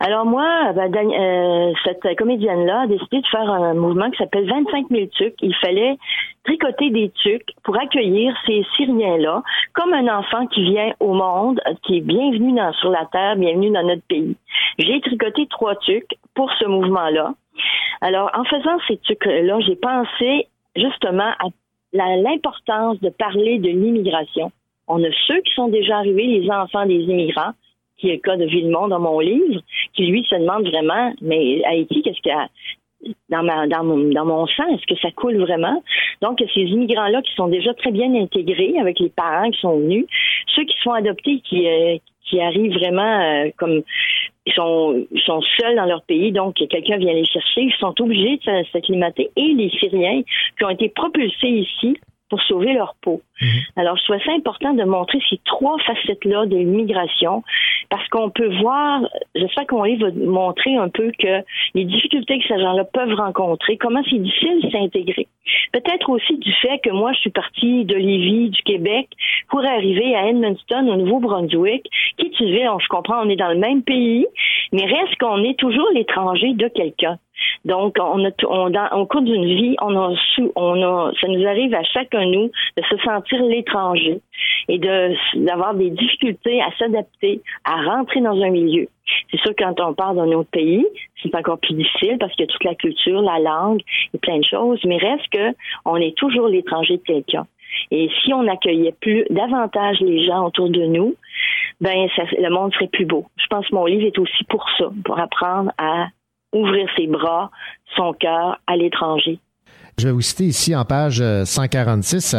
Alors moi, ben, euh, cette comédienne-là a décidé de faire un mouvement qui s'appelle 25 000 tucs. Il fallait tricoter des tucs pour accueillir ces Syriens-là comme un enfant qui vient au monde, qui est bienvenu sur la terre, bienvenu dans notre pays. J'ai tricoté trois tucs pour ce mouvement-là. Alors, en faisant ces tucs-là, j'ai pensé justement à l'importance de parler de l'immigration. On a ceux qui sont déjà arrivés, les enfants des immigrants, qui est le cas de Villemont dans mon livre, qui lui se demande vraiment, mais Haïti, qu'est-ce qu'il y a dans, ma, dans, mon, dans mon sang, est-ce que ça coule vraiment? Donc, ces immigrants-là qui sont déjà très bien intégrés avec les parents qui sont venus, ceux qui sont adoptés, qui, euh, qui arrivent vraiment euh, comme ils sont, sont seuls dans leur pays, donc quelqu'un vient les chercher, ils sont obligés de s'acclimater, et les Syriens qui ont été propulsés ici pour sauver leur peau. Alors, je trouvais ça important de montrer ces trois facettes-là de l'immigration, parce qu'on peut voir, j'espère qu'on va montrer un peu que les difficultés que ces gens-là peuvent rencontrer, comment c'est difficile de s'intégrer. Peut-être aussi du fait que moi, je suis partie de du Québec, pour arriver à Edmundston, au Nouveau-Brunswick, qui tu sais, on- je comprends, on est dans le même pays, mais reste qu'on est toujours l'étranger de quelqu'un. Donc, on a, on, au cours d'une vie, on a, on a, ça nous arrive à chacun de nous de se sentir l'étranger. Et d'avoir des difficultés à s'adapter, à rentrer dans un milieu. C'est sûr quand on part d'un autre pays, c'est encore plus difficile parce qu'il y a toute la culture, la langue et plein de choses, mais reste que on est toujours l'étranger de quelqu'un. Et si on accueillait plus davantage les gens autour de nous, ben le monde serait plus beau. Je pense que mon livre est aussi pour ça, pour apprendre à ouvrir ses bras, son cœur à l'étranger. Je vais vous citer ici en page 146,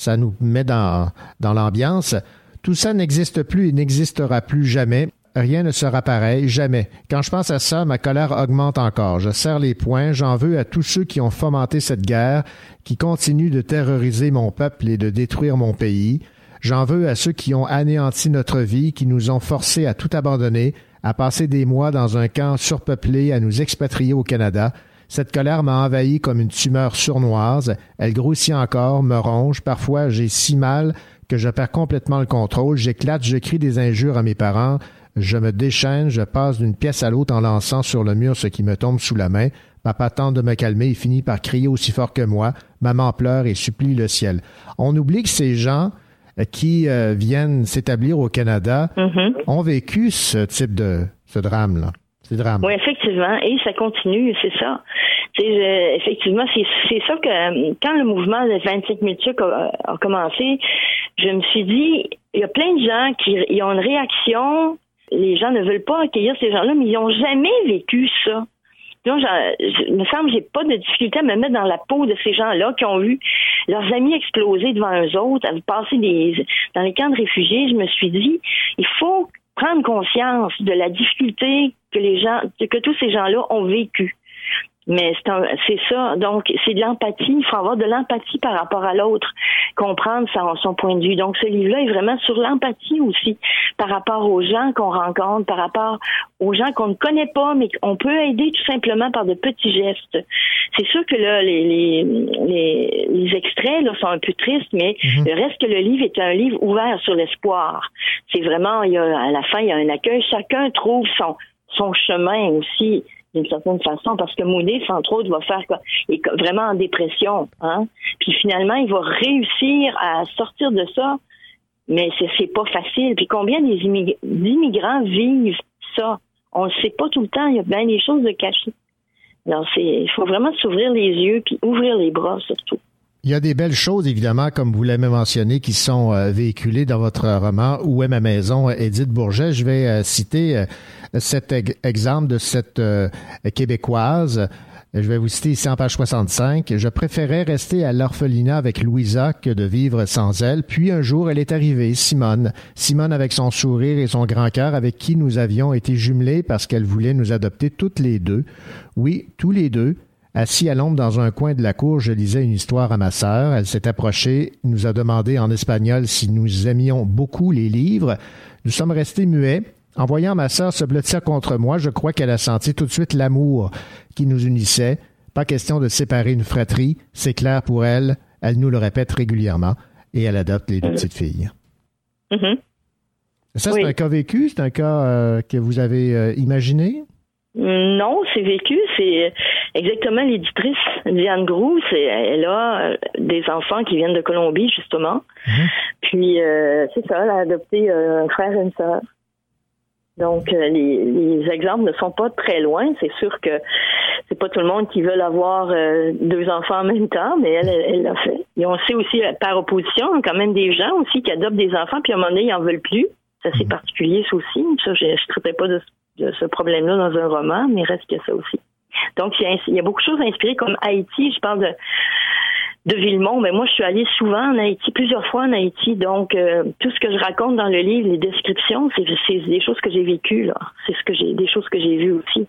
ça, nous met dans, dans l'ambiance. Tout ça n'existe plus et n'existera plus jamais. Rien ne sera pareil, jamais. Quand je pense à ça, ma colère augmente encore. Je serre les poings, j'en veux à tous ceux qui ont fomenté cette guerre, qui continuent de terroriser mon peuple et de détruire mon pays. J'en veux à ceux qui ont anéanti notre vie, qui nous ont forcés à tout abandonner, à passer des mois dans un camp surpeuplé, à nous expatrier au Canada. Cette colère m'a envahi comme une tumeur sournoise. Elle grossit encore, me ronge. Parfois, j'ai si mal que je perds complètement le contrôle. J'éclate, je crie des injures à mes parents. Je me déchaîne, je passe d'une pièce à l'autre en lançant sur le mur ce qui me tombe sous la main. Papa tente de me calmer et finit par crier aussi fort que moi. Maman pleure et supplie le ciel. On oublie que ces gens euh, qui euh, viennent s'établir au Canada ont vécu ce type de ce drame-là. Oui, effectivement. Et ça continue, c'est ça. Je- effectivement, c'est ça que euh, quand le mouvement de 25 000 trucs a, a commencé, je me suis dit, il y a plein de gens qui ont une réaction. Les gens ne veulent pas accueillir ces gens-là, mais ils n'ont jamais vécu ça. Donc, je- me semble j'ai pas de difficulté à me mettre dans la peau de ces gens-là qui ont vu leurs amis exploser devant eux autres, à passer des, dans les camps de réfugiés. Je me suis dit, il faut prendre conscience de la difficulté que les gens, que tous ces gens-là ont vécu. Mais c'est ça. Donc, c'est de l'empathie. Il faut avoir de l'empathie par rapport à l'autre, comprendre son, son point de vue. Donc, ce livre-là est vraiment sur l'empathie aussi, par rapport aux gens qu'on rencontre, par rapport aux gens qu'on ne connaît pas, mais qu'on peut aider tout simplement par de petits gestes. C'est sûr que là, les, les, les, les extraits là, sont un peu tristes, mais le reste que le livre est un livre ouvert sur l'espoir. C'est vraiment, il y a, à la fin, il y a un accueil. Chacun trouve son, son chemin aussi d'une certaine façon, parce que Moody, entre autres, va faire quoi? Est vraiment en dépression, hein? Puis finalement, il va réussir à sortir de ça, mais c'est, pas facile. Puis combien d'immigrants vivent ça? On le sait pas tout le temps, il y a bien des choses de cachées. Alors, c'est, il faut vraiment s'ouvrir les yeux, puis ouvrir les bras surtout. Il y a des belles choses, évidemment, comme vous l'avez mentionné, qui sont euh, véhiculées dans votre roman Où est ma maison, Édith Bourget. Je vais euh, citer euh, cet ex- exemple de cette euh, Québécoise. Je vais vous citer ici en page 65. Je préférais rester à l'orphelinat avec Louisa que de vivre sans elle. Puis un jour, elle est arrivée, Simone. Simone avec son sourire et son grand cœur, avec qui nous avions été jumelés parce qu'elle voulait nous adopter toutes les deux. Oui, tous les deux. Assis à l'ombre dans un coin de la cour, je lisais une histoire à ma sœur. Elle s'est approchée, nous a demandé en espagnol si nous aimions beaucoup les livres. Nous sommes restés muets. En voyant ma sœur se blottir contre moi, je crois qu'elle a senti tout de suite l'amour qui nous unissait. Pas question de séparer une fratrie, c'est clair pour elle. Elle nous le répète régulièrement et elle adopte les deux petites filles. Mhm. Ça, c'est un cas vécu, c'est un cas euh, que vous avez euh, imaginé? Non, c'est vécu. C'est exactement l'éditrice Diane Grou. C'est elle a euh, des enfants qui viennent de Colombie justement. Puis euh, c'est ça, elle a adopté euh, un frère et une sœur. Donc euh, les, les exemples ne sont pas très loin. C'est sûr que c'est pas tout le monde qui veut avoir deux enfants en même temps, mais elle, elle l'a fait. Et on sait aussi par opposition, quand même des gens aussi qui adoptent des enfants puis à un moment donné ils en veulent plus. Ça c'est particulier ça aussi. Ça je, je traitais pas de, ce problème-là dans un roman, mais reste que ça aussi. Donc il y, a, beaucoup de choses inspirées comme Haïti. Je parle de Villemont, mais moi je suis allée souvent en Haïti, plusieurs fois en Haïti, donc euh, tout ce que je raconte dans le livre, les descriptions, c'est c'est des choses que j'ai vécues là, c'est ce que j'ai des choses que j'ai vues aussi.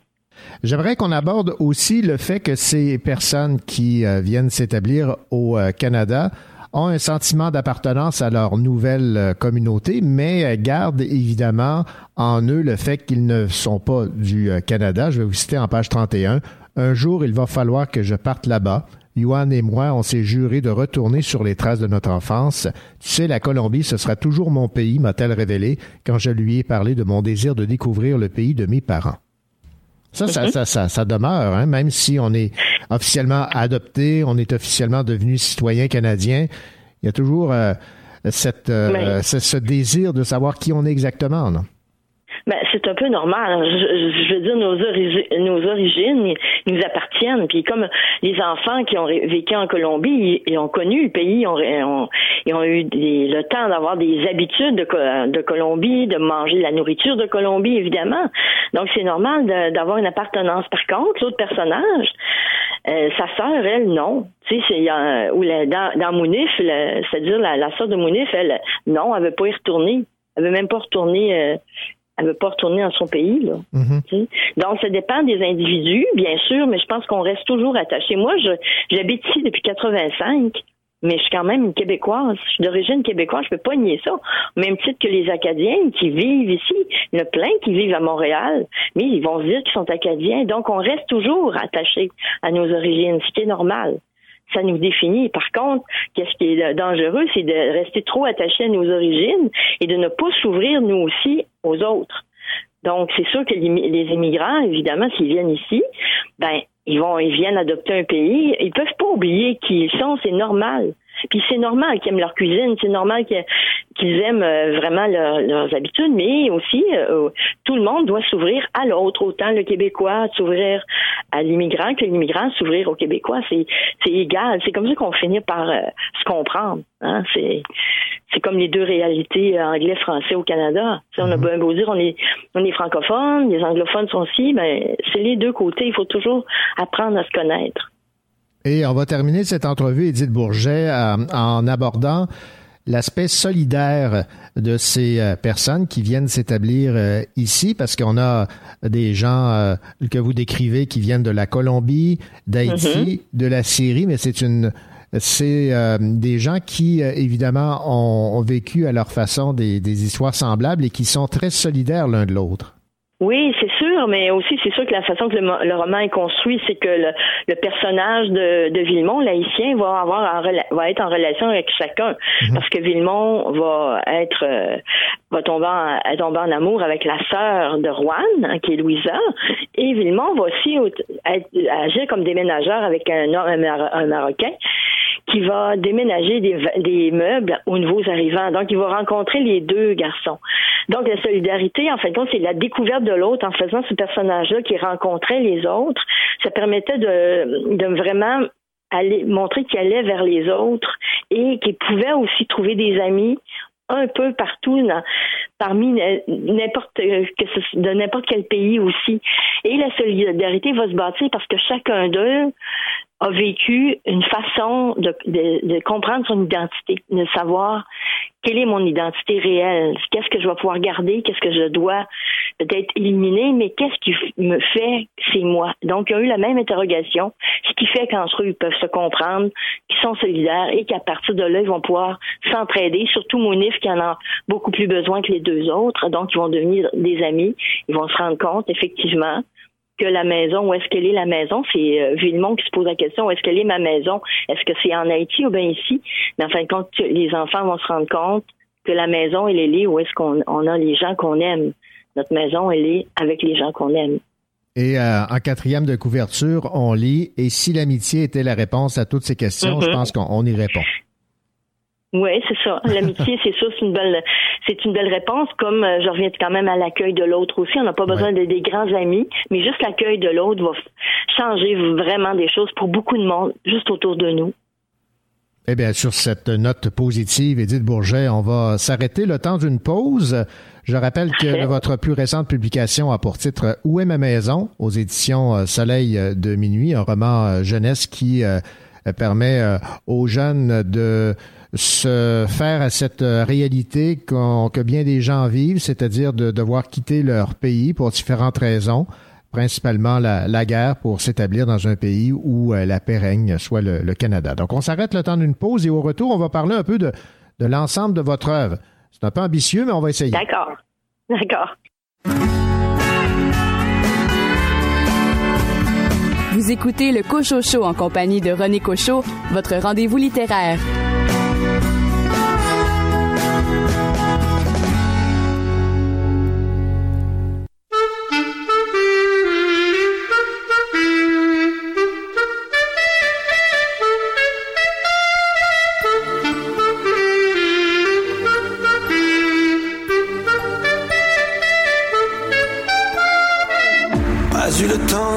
J'aimerais qu'on aborde aussi le fait que ces personnes qui euh, viennent s'établir au euh, Canada ont un sentiment d'appartenance à leur nouvelle euh, communauté, mais euh, gardent évidemment en eux le fait qu'ils ne sont pas du euh, Canada. Je vais vous citer en page 31. Un jour, il va falloir que je parte là-bas. Yuan et moi, on s'est juré de retourner sur les traces de notre enfance. Tu sais, la Colombie, ce sera toujours mon pays, m'a-t-elle révélé quand je lui ai parlé de mon désir de découvrir le pays de mes parents. Ça, ça, ça, ça, ça demeure, hein, même si on est officiellement adopté, on est officiellement devenu citoyen canadien. Il y a toujours euh, cette, euh, ce, ce désir de savoir qui on est exactement, non? Ben, c'est un peu normal. Je, je- veux dire, nos, origi- nos origines nous appartiennent. Puis comme les enfants qui ont vécu en Colombie, ils, ont connu le pays, ils ont, ils ont eu le temps d'avoir des habitudes de, Co- de Colombie, de manger de la nourriture de Colombie, évidemment. Donc c'est normal d'avoir une appartenance. Par contre, l'autre personnage, euh, sa sœur, elle, non. Tu sais, a- ou la- dans, dans Mounif, c'est-à-dire la, sœur de Mounif, elle, non, elle veut pas y retourner. Elle veut même pas retourner. euh, elle veut pas retourner dans son pays, là. Tu sais. Donc, ça dépend des individus, bien sûr, mais je pense qu'on reste toujours attaché. Moi, je j'habite ici depuis 85, mais je suis quand même une Québécoise. Je suis d'origine québécoise, je peux pas nier ça. Au même titre que les Acadiens qui vivent ici. Il y en a plein qui vivent à Montréal, mais ils vont se dire qu'ils sont Acadiens. Donc, on reste toujours attaché à nos origines, ce qui est normal ça nous définit. Par contre, qu'est-ce qui est dangereux, c'est de rester trop attaché à nos origines et de ne pas s'ouvrir nous aussi aux autres. Donc, c'est sûr que les immigrants, évidemment, s'ils viennent ici, ben, ils vont, ils viennent adopter un pays. Ils peuvent pas oublier qui ils sont, c'est normal. Puis c'est normal qu'ils aiment leur cuisine, c'est normal qu'ils aiment euh, vraiment leur- leurs habitudes, mais aussi euh, tout le monde doit s'ouvrir à l'autre, autant le Québécois s'ouvrir à l'immigrant que l'immigrant s'ouvrir au Québécois. C'est égal. C'est comme ça qu'on finit par euh, se comprendre. Hein? C'est c'est comme les deux réalités anglais-français au Canada. On a bien beau dire on est on est francophone, les anglophones sont aussi, ben c'est les deux côtés. Il faut toujours apprendre à se connaître. Et on va terminer cette entrevue, Edith Bourget, euh, en abordant l'aspect solidaire de ces euh, personnes qui viennent s'établir euh, ici, parce qu'on a des gens que vous décrivez qui viennent de la Colombie, d'Haïti, de la Syrie, mais c'est une c'est euh, des gens qui, euh, évidemment, ont, ont vécu à leur façon des, des histoires semblables et qui sont très solidaires l'un de l'autre. Oui, c'est sûr, mais aussi c'est sûr que la façon que le, le roman est construit, c'est que le, le personnage de, de Villemont, l'haïtien, va avoir en va être en relation avec chacun, parce que Villemont va être euh, va tomber en, tomber en amour avec la sœur de Juan, hein, qui est Louisa, et Villemont va aussi au- être- agir comme déménageur avec un, homme- un, Mar- un Marocain qui va déménager des meubles aux nouveaux arrivants. Donc, il va rencontrer les deux garçons. Donc, la solidarité, en fin de compte, c'est la découverte de l'autre en faisant ce personnage-là qui rencontrait les autres. Ça permettait de, vraiment aller montrer qu'il allait vers les autres et qu'il pouvait aussi trouver des amis un peu partout parmi n'importe que de n'importe quel pays aussi. Et la solidarité va se bâtir parce que chacun d'eux a vécu une façon de, de, de comprendre son identité, de savoir quelle est mon identité réelle, qu'est-ce que je vais pouvoir garder, qu'est-ce que je dois peut-être éliminer, mais qu'est-ce qui me fait c'est moi? Donc, il y a eu la même interrogation, ce qui fait qu'entre eux, ils peuvent se comprendre, qu'ils sont solidaires et qu'à partir de là, ils vont pouvoir s'entraider, surtout Mounif qui en a beaucoup plus besoin que les deux autres, donc ils vont devenir des amis, ils vont se rendre compte effectivement que la maison, où est-ce qu'elle est la maison? C'est euh, Villemont qui se pose la question, où est-ce qu'elle est ma maison? Est-ce que c'est en Haïti ou bien ici? Mais en fin de compte, les enfants vont se rendre compte que la maison, elle est là où est-ce qu'on on a les gens qu'on aime. Notre maison, elle est avec les gens qu'on aime. Et euh, en quatrième de couverture, on lit Et si l'amitié était la réponse à toutes ces questions, je pense qu'on on y répond. Oui, c'est ça. L'amitié, c'est ça, c'est une belle, c'est une belle réponse. Comme euh, je reviens quand même à l'accueil de l'autre aussi, on n'a pas besoin de des grands amis, mais juste l'accueil de l'autre va changer vraiment des choses pour beaucoup de monde juste autour de nous. Eh bien, sur cette note positive, Edith Bourget, on va s'arrêter le temps d'une pause. Je rappelle que votre plus récente publication a pour titre Où est ma maison aux éditions euh, Soleil euh, de minuit, un roman jeunesse qui permet aux jeunes de se faire à cette euh, réalité que bien des gens vivent, c'est-à-dire de devoir quitter leur pays pour différentes raisons, principalement la, la guerre pour s'établir dans un pays où euh, la paix règne, soit le, le Canada. Donc on s'arrête le temps d'une pause et au retour, on va parler un peu de, de l'ensemble de votre œuvre. C'est un peu ambitieux, mais on va essayer. D'accord. D'accord. Vous écoutez le Cocho Show en compagnie de René Cocho, votre rendez-vous littéraire.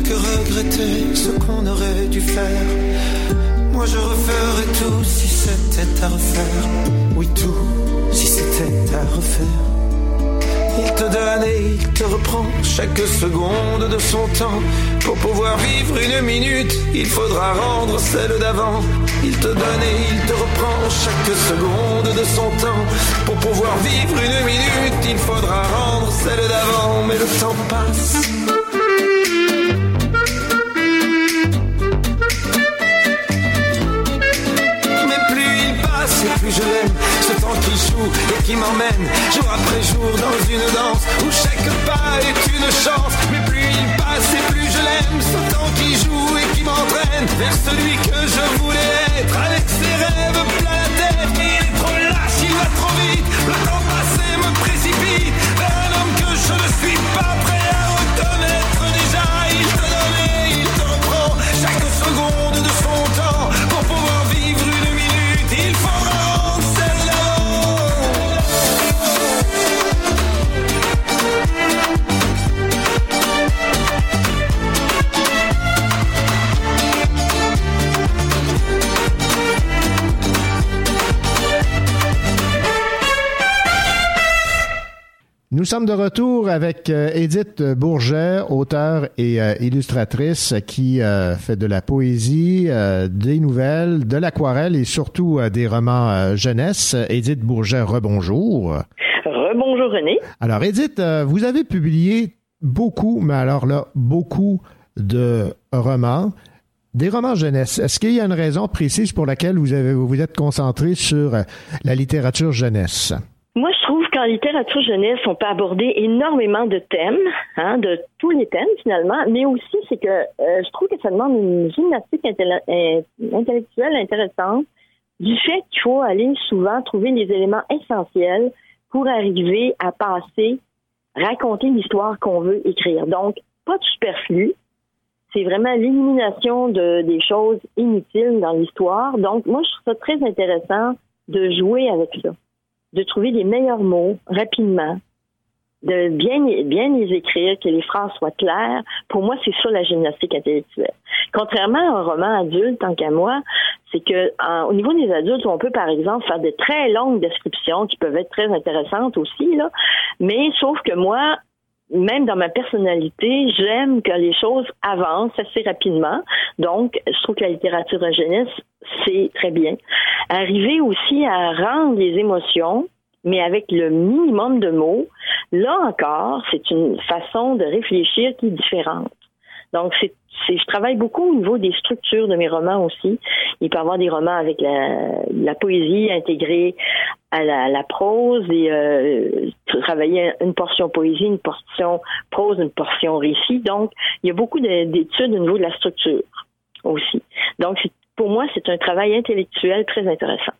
Que regretter ce qu'on aurait dû faire. Moi, je referais tout si c'était à refaire. Oui, tout si c'était à refaire. Il te donne et il te reprend chaque seconde de son temps. Pour pouvoir vivre une minute, il faudra rendre celle d'avant. Il te donne et il te reprend chaque seconde de son temps. Pour pouvoir vivre une minute, il faudra rendre celle d'avant. Mais le temps passe. Et qui m'emmène Jour après jour dans une danse Où chaque pas est une chance. Mais plus il passe et plus je l'aime Ce temps qui joue et qui m'entraîne Vers celui que je voulais être. Avec ses rêves plein la tête Il est trop lâche, il va trop vite. Le temps passé me précipite. Vers un homme que je ne suis pas prêt à reconnaître. Déjà Il te donne Nous sommes de retour avec euh, Edith Bourget, auteure et euh, illustratrice qui euh, fait de la poésie, euh, des nouvelles, de l'aquarelle et surtout euh, des romans euh, jeunesse. Edith Bourget, rebonjour. Rebonjour René. Alors Edith, euh, vous avez publié beaucoup, mais alors là, beaucoup de romans. Des romans jeunesse. Est-ce qu'il y a une raison précise pour laquelle vous avez vous vous êtes concentré sur euh, la littérature jeunesse? Moi, je trouve qu'en littérature jeunesse, on peut aborder énormément de thèmes, hein, de tous les thèmes finalement, mais aussi c'est que euh, je trouve que ça demande une gymnastique euh, intellectuelle intéressante du fait qu'il faut aller souvent trouver les éléments essentiels pour arriver à passer, raconter l'histoire qu'on veut écrire. Donc, pas de superflu. C'est vraiment l'élimination de, des choses inutiles dans l'histoire. Donc, moi, je trouve ça très intéressant de jouer avec ça de trouver les meilleurs mots rapidement, de bien, bien les écrire, que les phrases soient claires. Pour moi, c'est ça la gymnastique intellectuelle. Contrairement à un roman adulte, tant qu'à moi, c'est que au niveau des adultes, on peut par exemple faire de très longues descriptions qui peuvent être très intéressantes aussi, là. Mais sauf que moi, même dans ma personnalité, j'aime que les choses avancent assez rapidement. Donc, je trouve que la littérature de jeunesse, c'est très bien. Arriver aussi à rendre les émotions, mais avec le minimum de mots, là encore, c'est une façon de réfléchir qui est différente. Donc, c'est, je travaille beaucoup au niveau des structures de mes romans aussi. Il peut y avoir des romans avec la, la poésie intégrée à la, la prose et euh, travailler une portion poésie, une portion prose, une portion récit. Donc, il y a beaucoup de- d'études au niveau de la structure aussi. Donc, c'est- pour moi, c'est un travail intellectuel très intéressant.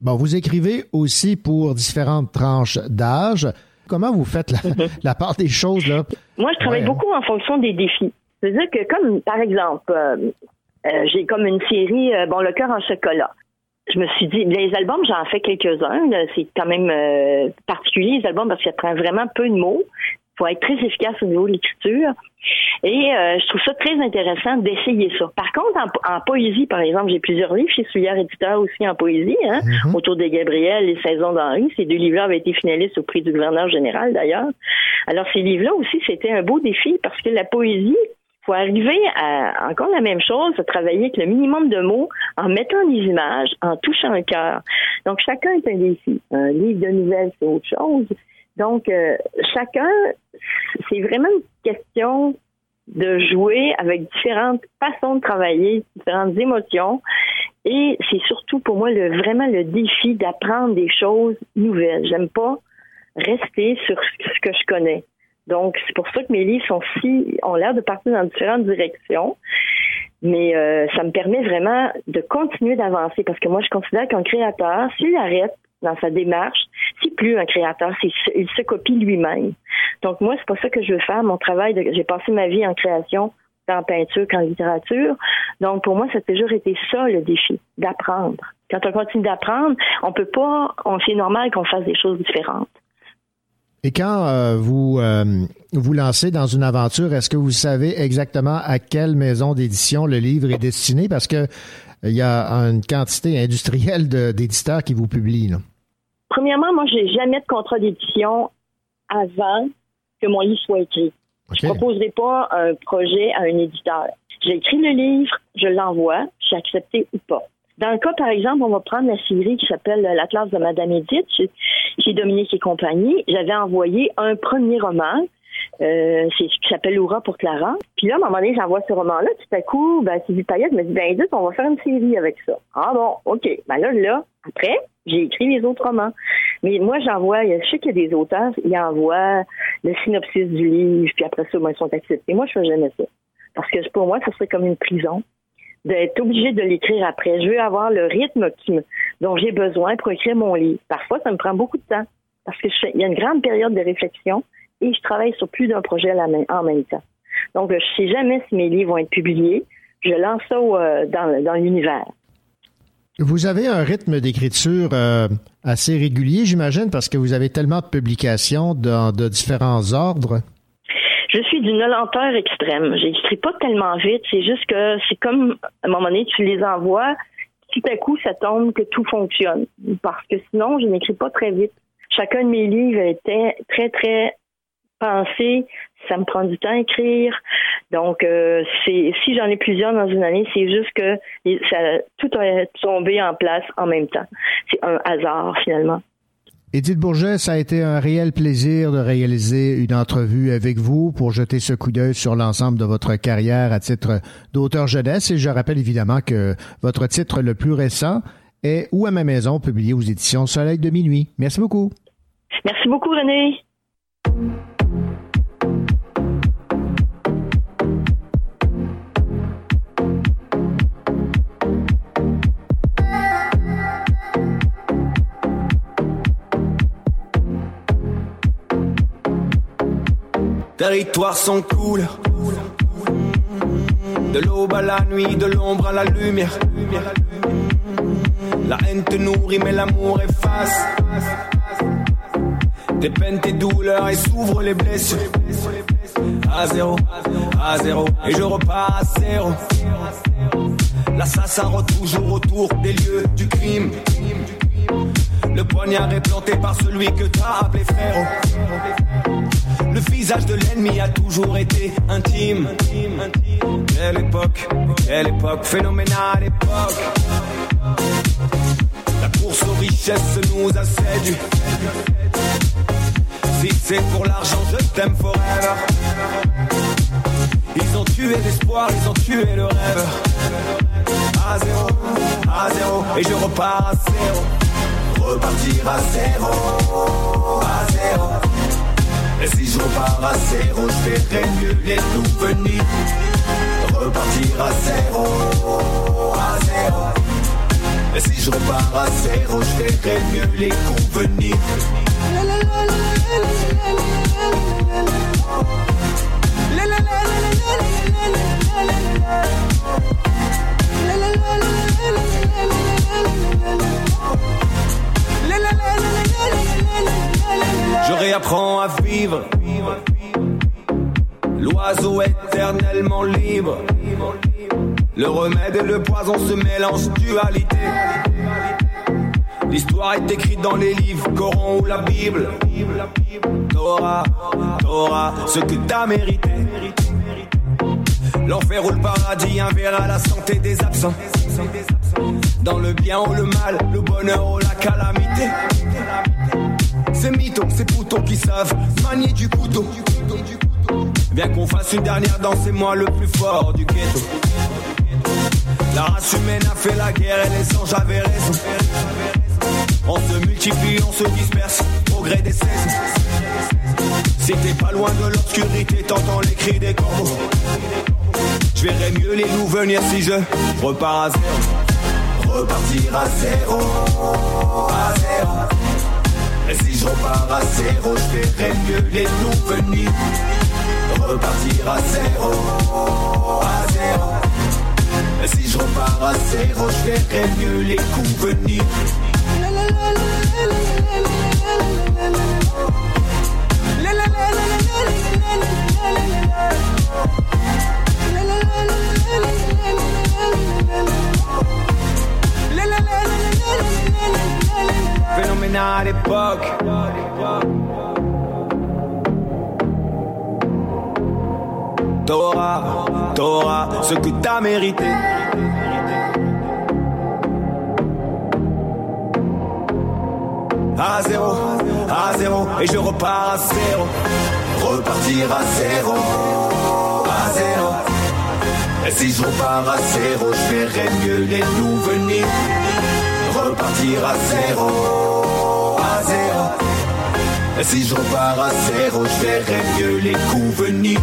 Bon, vous écrivez aussi pour différentes tranches d'âge. Comment vous faites la, la part des choses, là? Moi, je travaille Ouais. beaucoup en fonction des défis. C'est-à-dire que, comme par exemple, euh, euh, j'ai comme une série, euh, bon, Le cœur en chocolat. Je me suis dit, les albums, j'en fais quelques-uns. C'est quand même particulier, les albums, parce que ça prend vraiment peu de mots. Il faut être très efficace au niveau de l'écriture. Et je trouve ça très intéressant d'essayer ça. Par contre, en, en poésie, par exemple, j'ai plusieurs livres chez Souillard Éditeur aussi en poésie, hein, autour de Gabriel, Les Saisons d'Henri. Ces deux livres-là avaient été finalistes au prix du gouverneur général, d'ailleurs. Alors, ces livres-là aussi, c'était un beau défi parce que la poésie, faut arriver à encore la même chose, à travailler avec le minimum de mots, en mettant des images, en touchant le cœur. Donc, chacun est un défi. Un livre de nouvelles, c'est autre chose. Donc, euh, chacun, c'est vraiment une question de jouer avec différentes façons de travailler, différentes émotions. Et c'est surtout pour moi le, vraiment le défi d'apprendre des choses nouvelles. J'aime pas rester sur ce que je connais. Donc, c'est pour ça que mes livres sont si, ont l'air de partir dans différentes directions. Mais euh, ça me permet vraiment de continuer d'avancer parce que moi, je considère qu'un créateur, s'il arrête dans sa démarche, c'est plus un créateur, il se copie lui-même. Donc moi, c'est pas ça que je veux faire. Mon travail, j'ai passé ma vie en création, en peinture qu'en littérature. Donc pour moi, ça a toujours été ça le défi, d'apprendre. Quand on continue d'apprendre, on peut pas, on c'est normal qu'on fasse des choses différentes. Et quand euh, vous euh, vous lancez dans une aventure, est-ce que vous savez exactement à quelle maison d'édition le livre est destiné? Parce que euh, il y a une quantité industrielle d'éditeurs qui vous publient. là. Premièrement, moi, j'ai jamais de contrat d'édition avant que mon livre soit écrit. Je ne proposerai pas un projet à un éditeur. J'ai écrit le livre, je l'envoie, j'ai accepté ou pas. Dans le cas, par exemple, on va prendre la série qui s'appelle L'Atlas de Madame Edith, chez, chez Dominique et compagnie. J'avais envoyé un premier roman, euh, c'est ce qui s'appelle Laura pour Clara. Puis là, à un moment donné, j'envoie ce roman-là. Tout à coup, ben, Sylvie Payette me dit, ben, Edith, on va faire une série avec ça. Ah bon, OK. Ben là, là, après, j'ai écrit les autres romans. Mais moi, j'envoie, je sais qu'il y a des auteurs, ils envoient le synopsis du livre, puis après ça, ben, ils sont acceptés. Moi, je fais jamais ça. Parce que pour moi, ça serait comme une prison d'être obligé de l'écrire après. Je veux avoir le rythme dont j'ai besoin pour écrire mon livre. Parfois, ça me prend beaucoup de temps parce que il y a une grande période de réflexion et je travaille sur plus d'un projet en même temps. Donc, je sais jamais si mes livres vont être publiés. Je lance ça euh, dans, dans l'univers. Vous avez un rythme d'écriture euh, assez régulier, j'imagine, parce que vous avez tellement de publications dans de différents ordres. Je suis d'une lenteur extrême. J'écris pas tellement vite. C'est juste que c'est comme, à un moment donné, tu les envoies, tout à coup, ça tombe que tout fonctionne. Parce que sinon, je n'écris pas très vite. Chacun de mes livres était très, très pensé. Ça me prend du temps à écrire. Donc, euh, c'est si j'en ai plusieurs dans une année, c'est juste que ça, tout a tombé en place en même temps. C'est un hasard, finalement. Édith Bourget, ça a été un réel plaisir de réaliser une entrevue avec vous pour jeter ce coup d'œil sur l'ensemble de votre carrière à titre d'auteur jeunesse. Et je rappelle évidemment que votre titre le plus récent est Où à ma maison, publié aux éditions Soleil de minuit. Merci beaucoup. Merci beaucoup, René. Territoire sans couleur. De l'aube à la nuit, de l'ombre à la lumière. La haine te nourrit, mais l'amour efface. Tes peines, tes douleurs et s'ouvrent les blessures. À zéro, à zéro, et je repars à zéro. L'assassin rôde toujours autour des lieux du crime. Le poignard est planté par celui que t'as appelé frérot. Le visage de l'ennemi a toujours été intime. Quelle époque, quelle époque, phénoménale époque. La course aux richesses nous a séduits. Si c'est pour l'argent, je t'aime forever. Ils ont tué l'espoir, ils ont tué le rêve. À zéro, à zéro, et je repars à zéro. Repartir à zéro, à zéro. Et si je repars à zéro, je verrai mieux les souvenirs. Repartir à zéro, à zéro. Et si je repars à zéro, je verrai mieux les convenir. Je réapprends à vivre. L'oiseau éternellement libre. Le remède et le poison se mélangent, dualité. L'histoire est écrite dans les livres, Coran ou la Bible. Torah, Torah, ce que t'as mérité. L'enfer ou le paradis, un à la santé des absents. Dans le bien ou le mal, le bonheur ou la calamité. C'est mythos, c'est poutons qui savent manier du couteau. Viens qu'on fasse une dernière danse, c'est moi le plus fort du ghetto. La race humaine a fait la guerre et les anges avaient raison. On se multiplie, on se disperse au gré des saisons. Si t'es pas loin de l'obscurité, t'entends les cris des corbeaux. Je verrai mieux les loups venir si je repars à zéro. Repartir à zéro, à zéro. Et si je repars à zéro, je verrai mieux les loups venir. Repartir à zéro, à zéro. Et si je repars à zéro, je verrai mieux les coups venir. Phénoménal époque. T'auras, t'auras ce que t'as mérité. À zéro, à zéro, et je repars à zéro. Repartir à zéro, à zéro. Et si je repars à zéro, je verrai mieux les venir. Repartir à zéro. Si je repars à zéro, je verrai mieux les coups venir.